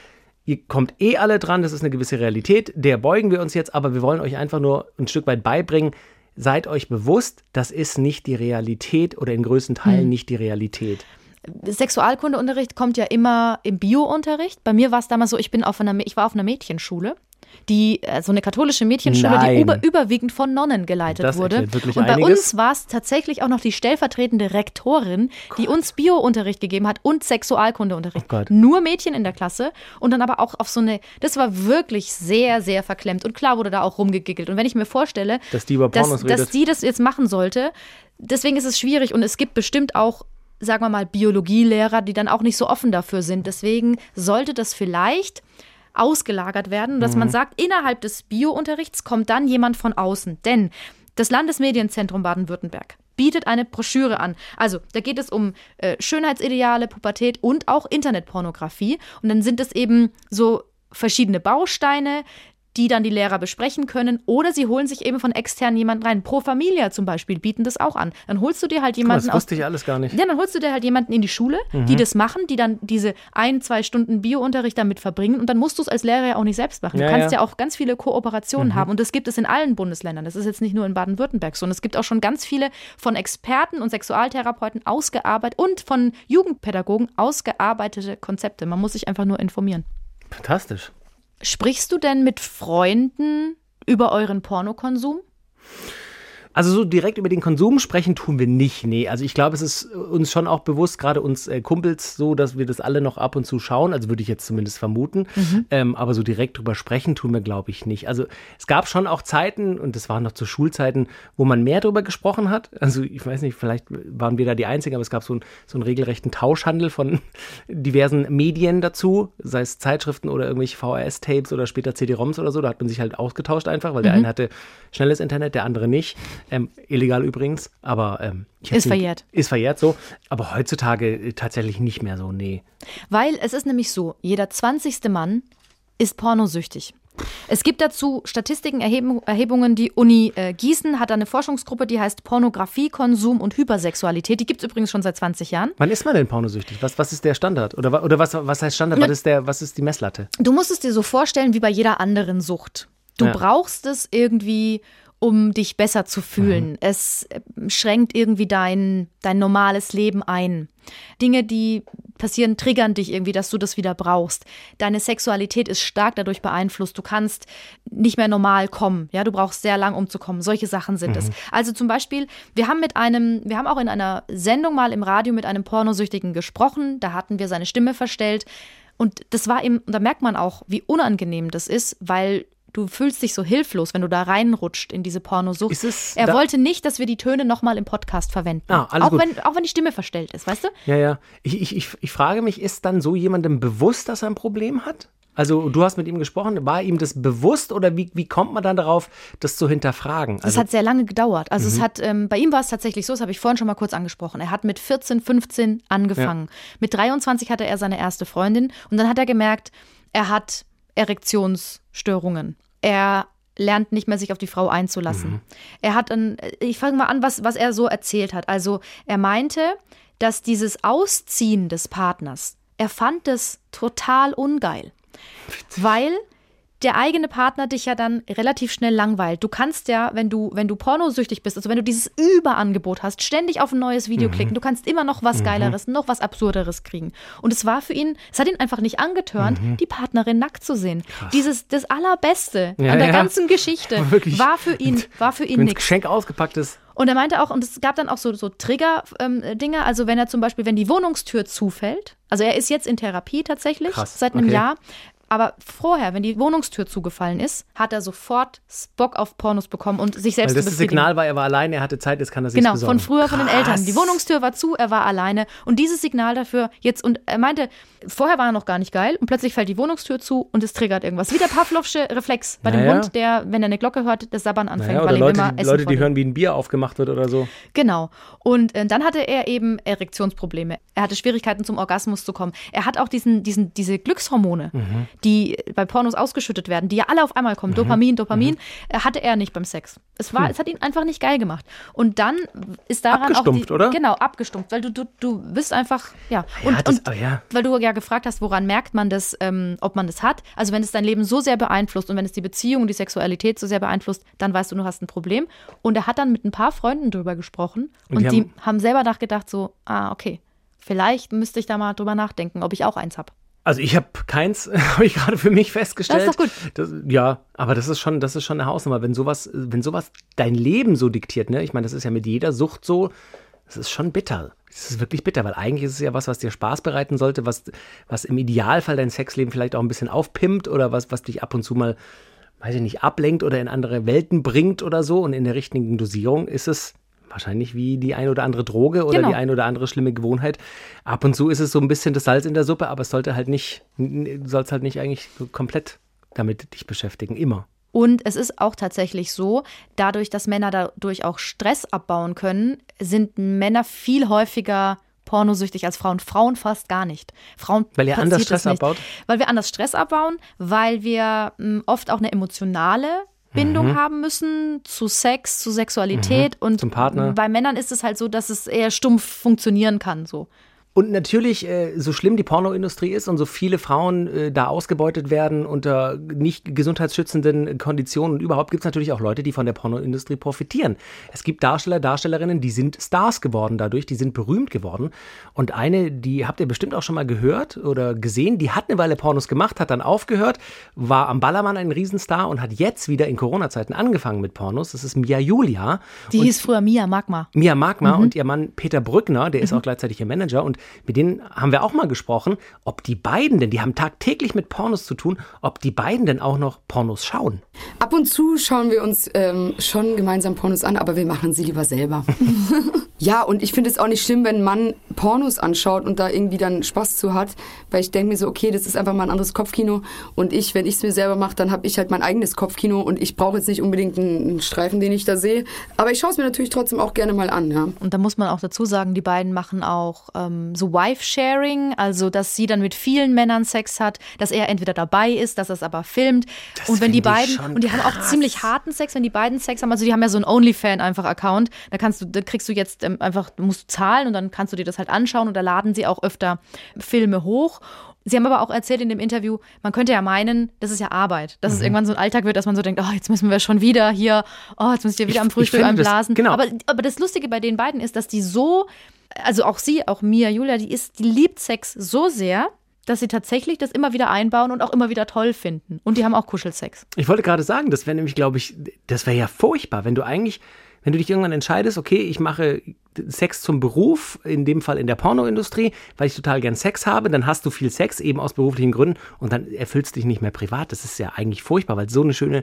[SPEAKER 2] ihr kommt eh alle dran, das ist eine gewisse Realität, der beugen wir uns jetzt, aber wir wollen euch einfach nur ein Stück weit beibringen, seid euch bewusst, das ist nicht die Realität oder in größten Teilen
[SPEAKER 1] Hm.
[SPEAKER 2] nicht die Realität.
[SPEAKER 1] Sexualkundeunterricht kommt ja immer im Biounterricht. Bei mir war es damals so, ich bin auf einer, ich war auf einer Mädchenschule, die äh, so eine katholische Mädchenschule,
[SPEAKER 2] Nein.
[SPEAKER 1] die über, überwiegend von Nonnen geleitet
[SPEAKER 2] Das
[SPEAKER 1] wurde. und bei
[SPEAKER 2] einiges.
[SPEAKER 1] uns war es tatsächlich auch noch die stellvertretende Rektorin, die uns Biounterricht gegeben hat und Sexualkundeunterricht.
[SPEAKER 2] Oh Gott.
[SPEAKER 1] Nur Mädchen in der Klasse und dann aber auch auf so eine, das war wirklich sehr, sehr verklemmt. Und klar wurde da auch rumgegiggelt. Und wenn ich mir vorstelle,
[SPEAKER 2] Dass die über Pornos
[SPEAKER 1] dass, dass
[SPEAKER 2] redet.
[SPEAKER 1] die das jetzt machen sollte. Deswegen ist es schwierig und es gibt bestimmt auch, sagen wir mal, Biologielehrer, die dann auch nicht so offen dafür sind. Deswegen sollte das vielleicht ausgelagert werden, dass
[SPEAKER 2] Mhm.
[SPEAKER 1] man sagt, innerhalb des Biounterrichts kommt dann jemand von außen. Denn das Landesmedienzentrum Baden-Württemberg, bietet eine Broschüre an. Also, da geht es um äh, Schönheitsideale, Pubertät und auch Internetpornografie. Und dann sind es eben so verschiedene Bausteine, die dann die Lehrer besprechen können. Oder sie holen sich eben von extern jemanden rein. Pro Familia zum Beispiel bieten das auch an. Dann holst du dir halt jemanden
[SPEAKER 2] das wusste ich alles gar nicht.
[SPEAKER 1] Ja, dann holst du dir halt jemanden in die Schule,
[SPEAKER 2] Mhm.
[SPEAKER 1] die das machen, die dann diese ein, zwei Stunden Biounterricht damit verbringen. Und dann musst du es als Lehrer ja auch nicht selbst machen.
[SPEAKER 2] Ja,
[SPEAKER 1] du kannst
[SPEAKER 2] ja.
[SPEAKER 1] ja. auch ganz viele Kooperationen haben. Und das gibt es in allen Bundesländern. Das ist jetzt nicht nur in Baden-Württemberg so. Und es gibt auch schon ganz viele von Experten und Sexualtherapeuten ausgearbeitet und von Jugendpädagogen ausgearbeitete Konzepte. Man muss sich einfach nur informieren.
[SPEAKER 2] Fantastisch.
[SPEAKER 1] Sprichst du denn mit Freunden über euren Pornokonsum?
[SPEAKER 2] Also so direkt über den Konsum sprechen tun wir nicht. Nee, also ich glaube, es ist uns schon auch bewusst, gerade uns äh, Kumpels so, dass wir das alle noch ab und zu schauen. Also würde ich jetzt zumindest vermuten. Ähm, aber so direkt drüber sprechen tun wir, glaube ich, nicht. Also es gab schon auch Zeiten, und das waren noch zu Schulzeiten, wo man mehr drüber gesprochen hat. Also ich weiß nicht, vielleicht waren wir da die Einzigen, aber es gab so, ein, so einen regelrechten Tauschhandel von diversen Medien dazu, sei es Zeitschriften oder irgendwelche VHS-Tapes oder später CD-ROMs oder so. Da hat man sich halt ausgetauscht einfach, weil der eine hatte schnelles Internet, der andere nicht. Ähm, illegal übrigens, aber ähm,
[SPEAKER 1] Ist
[SPEAKER 2] den-
[SPEAKER 1] verjährt.
[SPEAKER 2] Ist verjährt so, aber heutzutage äh, tatsächlich nicht mehr so, nee.
[SPEAKER 1] Weil es ist nämlich so, jeder 20. Mann ist pornosüchtig. Es gibt dazu Statistiken, Erhebung, Erhebungen. Die Uni äh, Gießen hat da eine Forschungsgruppe, die heißt Pornografie, Konsum und Hypersexualität. Die gibt es übrigens schon seit 20 Jahren.
[SPEAKER 2] Wann ist man denn pornosüchtig? Was, was ist der Standard? Oder, oder was, was heißt Standard? Was ist, der, was ist die Messlatte?
[SPEAKER 1] Du musst es dir so vorstellen wie bei jeder anderen Sucht. Du
[SPEAKER 2] Ja.
[SPEAKER 1] brauchst es irgendwie, um dich besser zu fühlen. Es äh, schränkt irgendwie dein, dein normales Leben ein. Dinge, die passieren, triggern dich irgendwie, dass du das wieder brauchst. Deine Sexualität ist stark dadurch beeinflusst. Du kannst nicht mehr normal kommen. Ja, du brauchst sehr lang, um zu kommen. Solche Sachen sind es. Also zum Beispiel, wir haben mit einem, wir haben auch in einer Sendung mal im Radio mit einem Pornosüchtigen gesprochen. Da hatten wir seine Stimme verstellt. Und das war eben, und da merkt man auch, wie unangenehm das ist, weil du fühlst dich so hilflos, wenn du da reinrutscht in diese Pornosucht.
[SPEAKER 2] Ist es
[SPEAKER 1] er wollte nicht, dass wir die Töne nochmal im Podcast verwenden.
[SPEAKER 2] Ah, alles
[SPEAKER 1] auch,
[SPEAKER 2] gut.
[SPEAKER 1] wenn, auch wenn die Stimme verstellt ist, weißt du?
[SPEAKER 2] Ja, ja. Ich, ich, ich, ich frage mich, ist dann so jemandem bewusst, dass er ein Problem hat? Also du hast mit ihm gesprochen, war ihm das bewusst oder wie, wie kommt man dann darauf, das zu hinterfragen?
[SPEAKER 1] Das
[SPEAKER 2] Also,
[SPEAKER 1] hat sehr lange gedauert. Also
[SPEAKER 2] Mhm.
[SPEAKER 1] es hat, ähm, bei ihm war es tatsächlich so, das habe ich vorhin schon mal kurz angesprochen. Er hat mit 14, 15 angefangen. Mit 23 hatte er seine erste Freundin und dann hat er gemerkt, er hat Erektionsstörungen. Er lernt nicht mehr sich auf die Frau einzulassen.
[SPEAKER 2] Mhm.
[SPEAKER 1] Er hat ein, ich fange mal an, was, was er so erzählt hat. Also er meinte, dass dieses Ausziehen des Partners, er fand es total ungeil. Weil der eigene Partner dich ja dann relativ schnell langweilt. Du kannst ja, wenn du, wenn du pornosüchtig bist, also wenn du dieses Überangebot hast, ständig auf ein neues Video klicken, du kannst immer noch was Geileres, noch was Absurderes kriegen. Und es war für ihn, es hat ihn einfach nicht angetörnt, die Partnerin nackt zu sehen. Dieses, das Allerbeste
[SPEAKER 2] Ja,
[SPEAKER 1] an der
[SPEAKER 2] ja.
[SPEAKER 1] ganzen Geschichte
[SPEAKER 2] Wirklich.
[SPEAKER 1] war für ihn, war für ihn nichts.
[SPEAKER 2] Geschenk ausgepackt ist.
[SPEAKER 1] Und er meinte auch, und es gab dann auch so, so Trigger-Dinge, also wenn er zum Beispiel, wenn die Wohnungstür zufällt, also er ist jetzt in Therapie tatsächlich,
[SPEAKER 2] Krass,
[SPEAKER 1] seit einem
[SPEAKER 2] okay.
[SPEAKER 1] Jahr, aber vorher, wenn die Wohnungstür zugefallen ist, hat er sofort Bock auf Pornos bekommen und sich selbst
[SPEAKER 2] Weil das. Signal war, er war allein, er hatte Zeit, jetzt kann er sich
[SPEAKER 1] Genau,
[SPEAKER 2] besorgen.
[SPEAKER 1] von früher von den
[SPEAKER 2] Krass.
[SPEAKER 1] Eltern. Die Wohnungstür war zu, er war alleine. Und dieses Signal dafür jetzt, und er meinte, vorher war er noch gar nicht geil und plötzlich fällt die Wohnungstür zu und es triggert irgendwas. Wie der Pavlovsche Reflex bei dem
[SPEAKER 2] Naja.
[SPEAKER 1] Hund, der, wenn er eine Glocke hört, das Sabbern anfängt,
[SPEAKER 2] Naja,
[SPEAKER 1] weil
[SPEAKER 2] oder
[SPEAKER 1] ihm
[SPEAKER 2] Leute,
[SPEAKER 1] immer Essen
[SPEAKER 2] Leute, die hören, wie ein Bier aufgemacht wird oder so.
[SPEAKER 1] Genau. Und äh, dann hatte er eben Erektionsprobleme. Er hatte Schwierigkeiten zum Orgasmus zu kommen. Er hat auch diesen, diesen, diese Glückshormone,
[SPEAKER 2] Mhm.
[SPEAKER 1] Die bei Pornos ausgeschüttet werden, die ja alle auf einmal kommen. Dopamin, Dopamin,
[SPEAKER 2] Mhm.
[SPEAKER 1] äh, hatte er nicht beim Sex. Es war, es hat ihn einfach nicht geil gemacht. Und dann ist daran auch
[SPEAKER 2] Hm. Abgestumpft,
[SPEAKER 1] die,
[SPEAKER 2] oder?
[SPEAKER 1] Genau, abgestumpft, weil du, du, du bist einfach, ja. Und,
[SPEAKER 2] Ja, das-
[SPEAKER 1] und
[SPEAKER 2] aber ja.
[SPEAKER 1] weil du ja gefragt hast, woran merkt man das, ähm, ob man das hat. Also wenn es dein Leben so sehr beeinflusst und wenn es die Beziehung und die Sexualität so sehr beeinflusst, dann weißt du, du hast ein Problem. Und er hat dann mit ein paar Freunden drüber gesprochen
[SPEAKER 2] Und
[SPEAKER 1] und,
[SPEAKER 2] die
[SPEAKER 1] die
[SPEAKER 2] haben-
[SPEAKER 1] haben, selber nachgedacht so, ah, okay, vielleicht müsste ich da mal drüber nachdenken, ob ich auch eins habe.
[SPEAKER 2] Also ich habe keins, habe ich gerade für mich festgestellt.
[SPEAKER 1] Das ist doch gut.
[SPEAKER 2] Das, ja, aber das ist schon, das ist schon eine Hausnummer, wenn sowas, wenn sowas dein Leben so diktiert, ne? Ich meine, das ist ja mit jeder Sucht so. Das ist schon bitter. Das ist wirklich bitter, weil eigentlich ist es ja was, was dir Spaß bereiten sollte, was, was im Idealfall dein Sexleben vielleicht auch ein bisschen aufpimpt oder was, was dich ab und zu mal, weiß ich nicht, ablenkt oder in andere Welten bringt oder so. Und in der richtigen Dosierung ist es wahrscheinlich wie die ein oder andere Droge oder
[SPEAKER 1] Genau.
[SPEAKER 2] die ein oder andere schlimme Gewohnheit. Ab und zu ist es so ein bisschen das Salz in der Suppe, aber es sollte halt nicht, du sollst halt nicht eigentlich so komplett damit dich beschäftigen, immer.
[SPEAKER 1] Und es ist auch tatsächlich so, dadurch, dass Männer dadurch auch Stress abbauen können, sind Männer viel häufiger pornosüchtig als Frauen. Frauen fast gar nicht. Frauen
[SPEAKER 2] weil ihr anders Stress abbaut?
[SPEAKER 1] Weil wir anders Stress abbauen, weil wir oft auch eine emotionale Bindung mhm. haben müssen zu Sex, zu Sexualität mhm. und
[SPEAKER 2] zum Partner.
[SPEAKER 1] Bei Männern ist es halt so, dass es eher stumpf funktionieren kann so.
[SPEAKER 2] Und natürlich, äh, so schlimm die Pornoindustrie ist und so viele Frauen äh, da ausgebeutet werden unter nicht gesundheitsschützenden Konditionen und überhaupt gibt es natürlich auch Leute, die von der Pornoindustrie profitieren. Es gibt Darsteller, Darstellerinnen, die sind Stars geworden dadurch, die sind berühmt geworden. Und eine, die habt ihr bestimmt auch schon mal gehört oder gesehen, die hat eine Weile Pornos gemacht, hat dann aufgehört, war am Ballermann ein Riesenstar und hat jetzt wieder in Corona-Zeiten angefangen mit Pornos. Das ist Mia Julia.
[SPEAKER 1] Die und hieß früher Mia Magma.
[SPEAKER 2] Mia Magma mhm. und ihr Mann Peter Brückner, der mhm. ist auch gleichzeitig ihr Manager und mit denen haben wir auch mal gesprochen, ob die beiden denn, die haben tagtäglich mit Pornos zu tun, ob die beiden denn auch noch Pornos schauen.
[SPEAKER 7] Ab und zu schauen wir uns ähm, schon gemeinsam Pornos an, aber wir machen sie lieber selber. ja, und ich finde es auch nicht schlimm, wenn ein Mann Pornos anschaut und da irgendwie dann Spaß zu hat, weil ich denke mir so, okay, das ist einfach mal ein anderes Kopfkino und ich, wenn ich es mir selber mache, dann habe ich halt mein eigenes Kopfkino und ich brauche jetzt nicht unbedingt einen Streifen, den ich da sehe, aber ich schaue es mir natürlich trotzdem auch gerne mal an. Ja.
[SPEAKER 1] Und da muss man auch dazu sagen, die beiden machen auch ähm, so Wife-Sharing, also dass sie dann mit vielen Männern Sex hat, dass er entweder dabei ist, dass er es aber filmt. Das und wenn die beiden, und die krass. haben auch ziemlich harten Sex, wenn die beiden Sex haben, also die haben ja so einen OnlyFan einfach Account, da kannst du, da kriegst du jetzt ähm, einfach, musst du zahlen und dann kannst du dir das halt anschauen und da laden sie auch öfter Filme hoch. Sie haben aber auch erzählt in dem Interview, man könnte ja meinen, das ist ja Arbeit, dass mhm. es irgendwann so ein Alltag wird, dass man so denkt, oh, jetzt müssen wir schon wieder hier, oh, jetzt muss ich wieder ich, am Frühstück einblasen. genau. aber, aber das Lustige bei den beiden ist, dass die so also auch sie, auch Mia Julia, die ist, die liebt Sex so sehr, dass sie tatsächlich das immer wieder einbauen und auch immer wieder toll finden. Und die haben auch Kuschelsex.
[SPEAKER 2] Ich wollte gerade sagen, das wäre nämlich, glaube ich, das wäre ja furchtbar, wenn du eigentlich, wenn du dich irgendwann entscheidest, okay, ich mache Sex zum Beruf, in dem Fall in der Pornoindustrie, weil ich total gern Sex habe, dann hast du viel Sex, eben aus beruflichen Gründen, und dann erfüllst du dich nicht mehr privat. Das ist ja eigentlich furchtbar, weil so eine schöne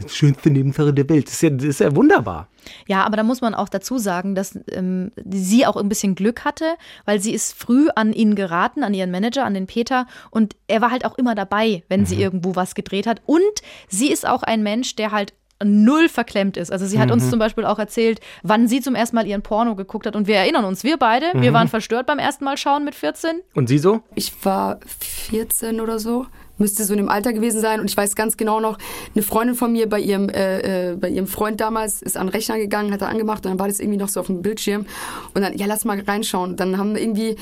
[SPEAKER 2] das schönste Nebensache der Welt. Das ist, ja, das ist ja wunderbar.
[SPEAKER 1] Ja, aber da muss man auch dazu sagen, dass ähm, sie auch ein bisschen Glück hatte, weil sie ist früh an ihn geraten, an ihren Manager, an den Peter. Und er war halt auch immer dabei, wenn mhm. sie irgendwo was gedreht hat. Und sie ist auch ein Mensch, der halt null verklemmt ist. Also sie hat mhm. uns zum Beispiel auch erzählt, wann sie zum ersten Mal ihren Porno geguckt hat. Und wir erinnern uns, wir beide, mhm. wir waren verstört beim ersten Mal schauen mit 14.
[SPEAKER 2] Und sie so?
[SPEAKER 7] Ich war 14 oder so müsste so in dem Alter gewesen sein. Und ich weiß ganz genau noch, eine Freundin von mir bei ihrem, äh, äh, bei ihrem Freund damals ist an den Rechner gegangen, hat er angemacht und dann war das irgendwie noch so auf dem Bildschirm. Und dann, ja, lass mal reinschauen. Dann haben irgendwie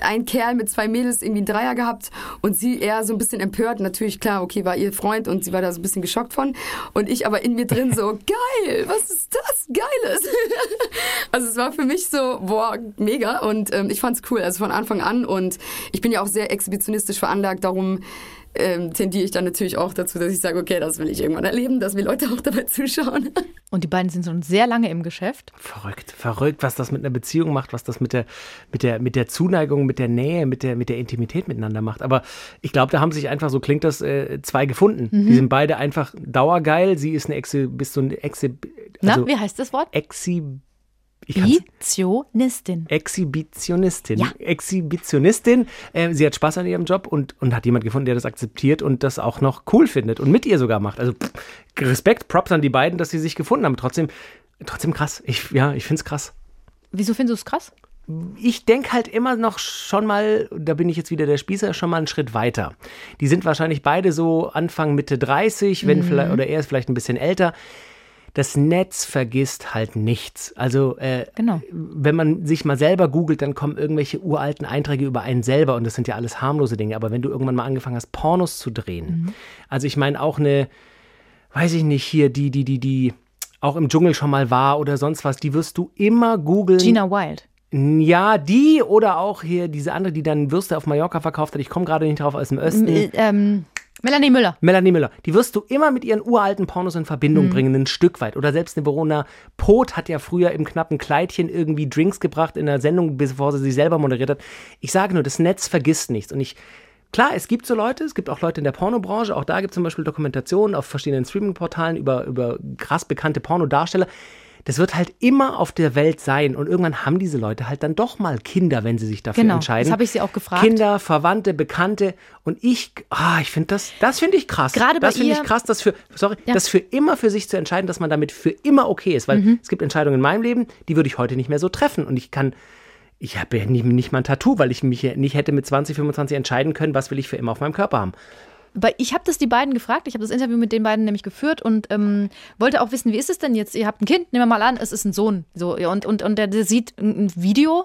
[SPEAKER 7] ein Kerl mit zwei Mädels irgendwie einen Dreier gehabt und sie eher so ein bisschen empört. Natürlich, klar, okay, war ihr Freund und sie war da so ein bisschen geschockt von. Und ich aber in mir drin so, geil, was ist das Geiles? also es war für mich so, boah, mega. Und ähm, ich fand's cool, also von Anfang an. Und ich bin ja auch sehr exhibitionistisch veranlagt, darum ähm, tendiere ich dann natürlich auch dazu, dass ich sage, okay, das will ich irgendwann erleben, dass mir Leute auch dabei zuschauen.
[SPEAKER 1] Und die beiden sind schon sehr lange im Geschäft.
[SPEAKER 2] Verrückt, verrückt, was das mit einer Beziehung macht, was das mit der, mit der, mit der Zuneigung, mit der Nähe, mit der, mit der Intimität miteinander macht. Aber ich glaube, da haben sich einfach, so klingt das, äh, zwei gefunden. Mhm. Die sind beide einfach dauergeil. Sie ist eine Exi, bist du eine Exi,
[SPEAKER 1] also Na, wie heißt das Wort?
[SPEAKER 2] Exi
[SPEAKER 1] Exhibitionistin.
[SPEAKER 2] Exhibitionistin. Ja. Exhibitionistin. Äh, sie hat Spaß an ihrem Job und, und hat jemand gefunden, der das akzeptiert und das auch noch cool findet und mit ihr sogar macht. Also pff, Respekt, Props an die beiden, dass sie sich gefunden haben. Trotzdem, trotzdem krass. Ich, ja, ich finde es krass.
[SPEAKER 1] Wieso findest du es krass?
[SPEAKER 2] ich denke halt immer noch schon mal, da bin ich jetzt wieder der Spießer, schon mal einen Schritt weiter. Die sind wahrscheinlich beide so Anfang Mitte 30, wenn mhm. vielleicht, oder er ist vielleicht ein bisschen älter das Netz vergisst halt nichts. Also äh, genau. wenn man sich mal selber googelt, dann kommen irgendwelche uralten Einträge über einen selber und das sind ja alles harmlose Dinge. Aber wenn du irgendwann mal angefangen hast, Pornos zu drehen, mhm. also ich meine auch eine, weiß ich nicht, hier die, die, die, die auch im Dschungel schon mal war oder sonst was, die wirst du immer googeln.
[SPEAKER 1] Gina Wild.
[SPEAKER 2] Ja, die oder auch hier diese andere, die dann Würste auf Mallorca verkauft hat. Ich komme gerade nicht drauf aus dem Osten. M
[SPEAKER 1] ähm, Melanie Müller.
[SPEAKER 2] Melanie Müller. Die wirst du immer mit ihren uralten Pornos in Verbindung mhm. bringen, ein Stück weit. Oder selbst eine Verona Pot hat ja früher im knappen Kleidchen irgendwie Drinks gebracht in der Sendung, bevor sie sich selber moderiert hat. Ich sage nur, das Netz vergisst nichts. Und ich, klar, es gibt so Leute, es gibt auch Leute in der Pornobranche, auch da gibt es zum Beispiel Dokumentationen auf verschiedenen Streaming-Portalen über, über krass bekannte Pornodarsteller das wird halt immer auf der Welt sein und irgendwann haben diese Leute halt dann doch mal Kinder, wenn sie sich dafür
[SPEAKER 1] Genau,
[SPEAKER 2] entscheiden.
[SPEAKER 1] das habe ich sie auch gefragt.
[SPEAKER 2] Kinder, Verwandte, Bekannte und ich, ah, ich finde das, das finde ich krass.
[SPEAKER 1] Gerade bei
[SPEAKER 2] das finde ich krass, das für, sorry,
[SPEAKER 1] Ja.
[SPEAKER 2] das für immer für sich zu entscheiden, dass man damit für immer okay ist, weil
[SPEAKER 1] Mhm.
[SPEAKER 2] es gibt Entscheidungen in meinem Leben, die würde ich heute nicht mehr so treffen und ich kann ich habe ja nicht, nicht mal ein Tattoo, weil ich mich nicht hätte mit 20, 25 entscheiden können, was will ich für immer auf meinem Körper haben.
[SPEAKER 1] Weil ich habe das die beiden gefragt, ich habe das Interview mit den beiden nämlich geführt und ähm, wollte auch wissen, wie ist es denn jetzt? Ihr habt ein Kind, nehmen wir mal an, es ist ein Sohn. So, ja, und, und, und der, der sieht ein, Video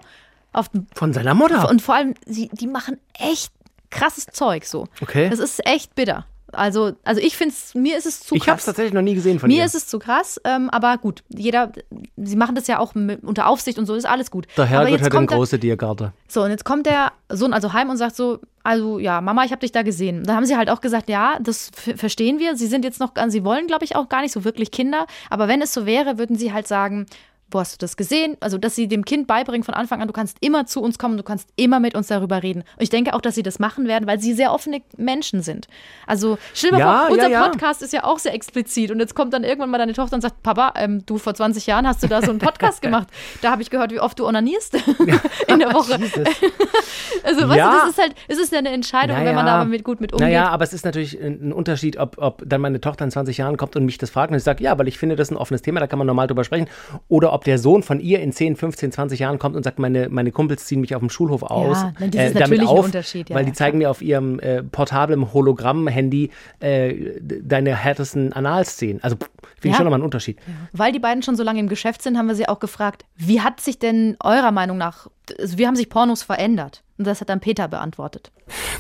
[SPEAKER 1] auf dem
[SPEAKER 2] Von seiner Mutter.
[SPEAKER 1] und vor allem, sie, die machen echt krasses Zeug so.
[SPEAKER 2] Okay.
[SPEAKER 1] Das ist echt bitter. Also, also ich finde es, mir ist es zu
[SPEAKER 2] ich habe
[SPEAKER 1] krass.
[SPEAKER 2] es tatsächlich noch nie gesehen von
[SPEAKER 1] Mir
[SPEAKER 2] ihr.
[SPEAKER 1] ist es zu krass, ähm, aber gut, jeder, sie machen das ja auch mit, unter Aufsicht und so, ist alles gut.
[SPEAKER 2] der Herrgott hat eine große Tiergarten.
[SPEAKER 1] so, und jetzt kommt der Sohn also heim und sagt so, also ja, Mama, ich habe dich da gesehen. Da haben sie halt auch gesagt, ja, das verstehen wir. Sie sind jetzt noch, sie wollen, glaube ich, auch gar nicht so wirklich Kinder. Aber wenn es so wäre, würden sie halt sagen, wo hast du das gesehen? Also, dass sie dem Kind beibringen von Anfang an, du kannst immer zu uns kommen, du kannst immer mit uns darüber reden. Und ich denke auch, dass sie das machen werden, weil sie sehr offene Menschen sind. Also, stell dir mal
[SPEAKER 2] Ja,
[SPEAKER 1] vor, unser
[SPEAKER 2] ja, ja.
[SPEAKER 1] Podcast ist ja auch sehr explizit. Und jetzt kommt dann irgendwann mal deine Tochter und sagt, Papa, ähm, du vor 20 Jahren hast du da so einen Podcast gemacht. Da habe ich gehört, wie oft du onanierst in der Woche. Also, weißt du, das ist halt, es ist ja eine Entscheidung, wenn man da mit, gut mit umgeht.
[SPEAKER 2] Naja, aber es ist natürlich ein ein Unterschied, ob, ob dann meine Tochter in 20 Jahren kommt und mich das fragt und ich sage, ja, weil ich finde, das ist ein offenes Thema, da kann man normal drüber sprechen. Oder ob der Sohn von ihr in 10, 15, 20 Jahren kommt und sagt, meine, meine Kumpels ziehen mich auf dem Schulhof aus.
[SPEAKER 1] nein, das ist
[SPEAKER 2] damit
[SPEAKER 1] natürlich ein
[SPEAKER 2] auf,
[SPEAKER 1] Unterschied, ja,
[SPEAKER 2] weil
[SPEAKER 1] ja,
[SPEAKER 2] die zeigen mir auf ihrem äh, portablen Hologramm-Handy äh, deine härtesten Analszenen. Also finde
[SPEAKER 1] Ja.
[SPEAKER 2] ich schon nochmal einen Unterschied.
[SPEAKER 1] Weil die beiden schon so lange im Geschäft sind, haben wir sie auch gefragt, wie hat sich denn eurer Meinung nach, also wie haben sich Pornos verändert? Und das hat dann Peter beantwortet.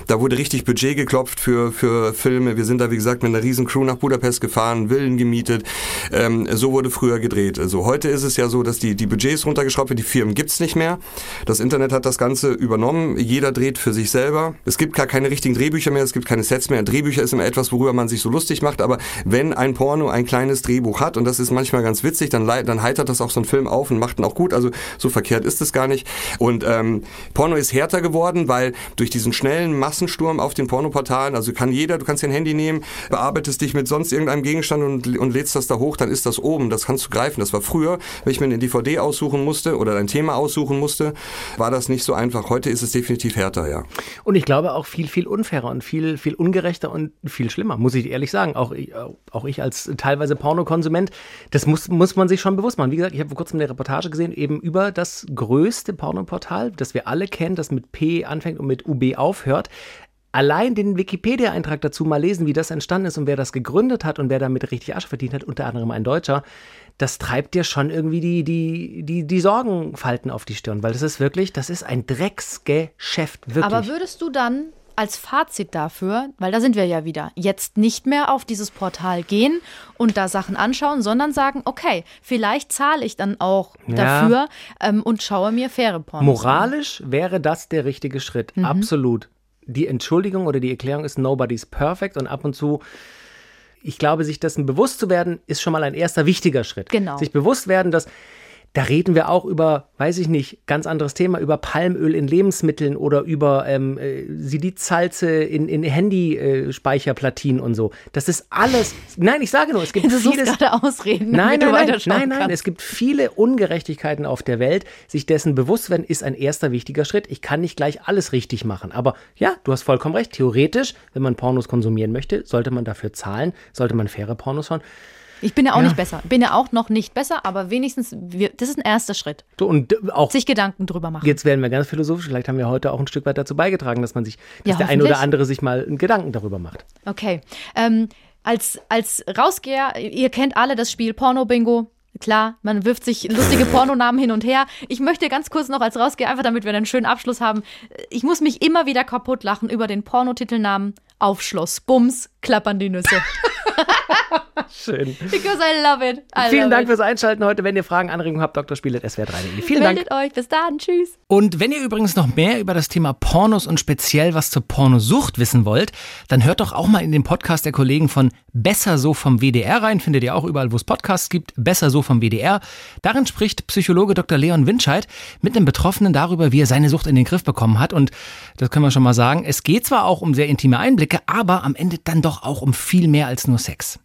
[SPEAKER 8] Da wurde richtig Budget geklopft für, für Filme. Wir sind da, wie gesagt, mit einer riesen Crew nach Budapest gefahren, Villen gemietet. Ähm, so wurde früher gedreht. Also heute ist es ja so, dass die, die Budgets runtergeschraubt werden. Die Firmen gibt's nicht mehr. Das Internet hat das Ganze übernommen. Jeder dreht für sich selber. Es gibt gar keine richtigen Drehbücher mehr. Es gibt keine Sets mehr. Drehbücher ist immer etwas, worüber man sich so lustig macht. Aber wenn ein Porno ein kleines Drehbuch hat, und das ist manchmal ganz witzig, dann, dann heitert das auch so ein Film auf und macht ihn auch gut. Also so verkehrt ist es gar nicht. Und ähm, Porno ist härter geworden, weil durch diesen schnellen Massensturm auf den Pornoportalen, also kann jeder, du kannst dein Handy nehmen, bearbeitest dich mit sonst irgendeinem Gegenstand und, und lädst das da hoch, dann ist das oben, das kannst du greifen. Das war früher, wenn ich mir eine DVD aussuchen musste oder ein Thema aussuchen musste, war das nicht so einfach. Heute ist es definitiv härter, ja.
[SPEAKER 2] Und ich glaube auch viel, viel unfairer und viel, viel ungerechter und viel schlimmer, muss ich ehrlich sagen. Auch ich, auch ich als teilweise Pornokonsument, das muss, muss man sich schon bewusst machen. Wie gesagt, ich habe vor kurzem eine Reportage gesehen, eben über das größte Pornoportal, das wir alle kennen, das mit Anfängt und mit UB aufhört. Allein den Wikipedia-Eintrag dazu mal lesen, wie das entstanden ist und wer das gegründet hat und wer damit richtig Asche verdient hat, unter anderem ein Deutscher, das treibt dir schon irgendwie die, die, die, die Sorgenfalten auf die Stirn, weil das ist wirklich, das ist ein Drecksgeschäft, wirklich.
[SPEAKER 1] Aber würdest du dann als Fazit dafür, weil da sind wir ja wieder, jetzt nicht mehr auf dieses Portal gehen und da Sachen anschauen, sondern sagen, okay, vielleicht zahle ich dann auch
[SPEAKER 2] Ja.
[SPEAKER 1] dafür ähm, und schaue mir faire Pornos an.
[SPEAKER 2] Moralisch wäre das der richtige Schritt.
[SPEAKER 1] Mhm.
[SPEAKER 2] Absolut. Die Entschuldigung oder die Erklärung ist nobody's perfect und ab und zu, ich glaube, sich dessen bewusst zu werden, ist schon mal ein erster wichtiger Schritt.
[SPEAKER 1] Genau.
[SPEAKER 2] Sich bewusst werden, dass da reden wir auch über, weiß ich nicht, ganz anderes Thema, über Palmöl in Lebensmitteln oder über ähm, äh, Silizsalze in, in Handyspeicherplatinen und so. Das ist alles. Nein, ich sage nur, es gibt
[SPEAKER 1] Du
[SPEAKER 2] vieles.
[SPEAKER 1] gerade Ausreden,
[SPEAKER 2] Nein, nein, nein, nein, nein. Es gibt viele Ungerechtigkeiten auf der Welt. Sich dessen bewusst werden, ist ein erster wichtiger Schritt. Ich kann nicht gleich alles richtig machen. Aber ja, du hast vollkommen recht. Theoretisch, wenn man Pornos konsumieren möchte, sollte man dafür zahlen, sollte man faire Pornos schauen.
[SPEAKER 1] Ich bin ja auch nicht besser. Bin ja auch noch nicht besser, aber wenigstens, wir, das ist ein erster Schritt.
[SPEAKER 2] So, Und äh, auch
[SPEAKER 1] Sich Gedanken drüber machen.
[SPEAKER 2] jetzt werden wir ganz philosophisch. Vielleicht haben wir heute auch ein Stück weit dazu beigetragen, dass man sich, dass
[SPEAKER 1] Ja,
[SPEAKER 2] der eine oder andere sich mal einen Gedanken darüber macht.
[SPEAKER 1] Okay. Ähm, als, als Rausgeher, ihr kennt alle das Spiel Porno-Bingo. Klar, man wirft sich lustige Pornonamen hin und her. Ich möchte ganz kurz noch als Rausgeher, einfach damit wir einen schönen Abschluss haben. Ich muss mich immer wieder kaputt lachen über den Pornotitelnamen Aufschluss. Bums, klappern die Nüsse.
[SPEAKER 2] Schön.
[SPEAKER 1] Because I love it. I
[SPEAKER 2] Vielen
[SPEAKER 1] love
[SPEAKER 2] Dank
[SPEAKER 1] it.
[SPEAKER 2] fürs Einschalten heute. Wenn ihr Fragen, Anregungen habt, drspiele.swr3.de. Vielen Dank.
[SPEAKER 1] Meldet euch. Bis dann. Tschüss.
[SPEAKER 9] Und wenn ihr übrigens noch mehr über das Thema Pornos und speziell was zur Pornosucht wissen wollt, dann hört doch auch mal in den Podcast der Kollegen von Besser so vom WDR rein. Findet ihr auch überall, wo es Podcasts gibt. Besser so vom WDR. Darin spricht Psychologe Dr. Leon Winscheid mit einem Betroffenen darüber, wie er seine Sucht in den Griff bekommen hat. Und das können wir schon mal sagen. Es geht zwar auch um sehr intime Einblicke, aber am Ende dann doch auch um viel mehr als nur Sex.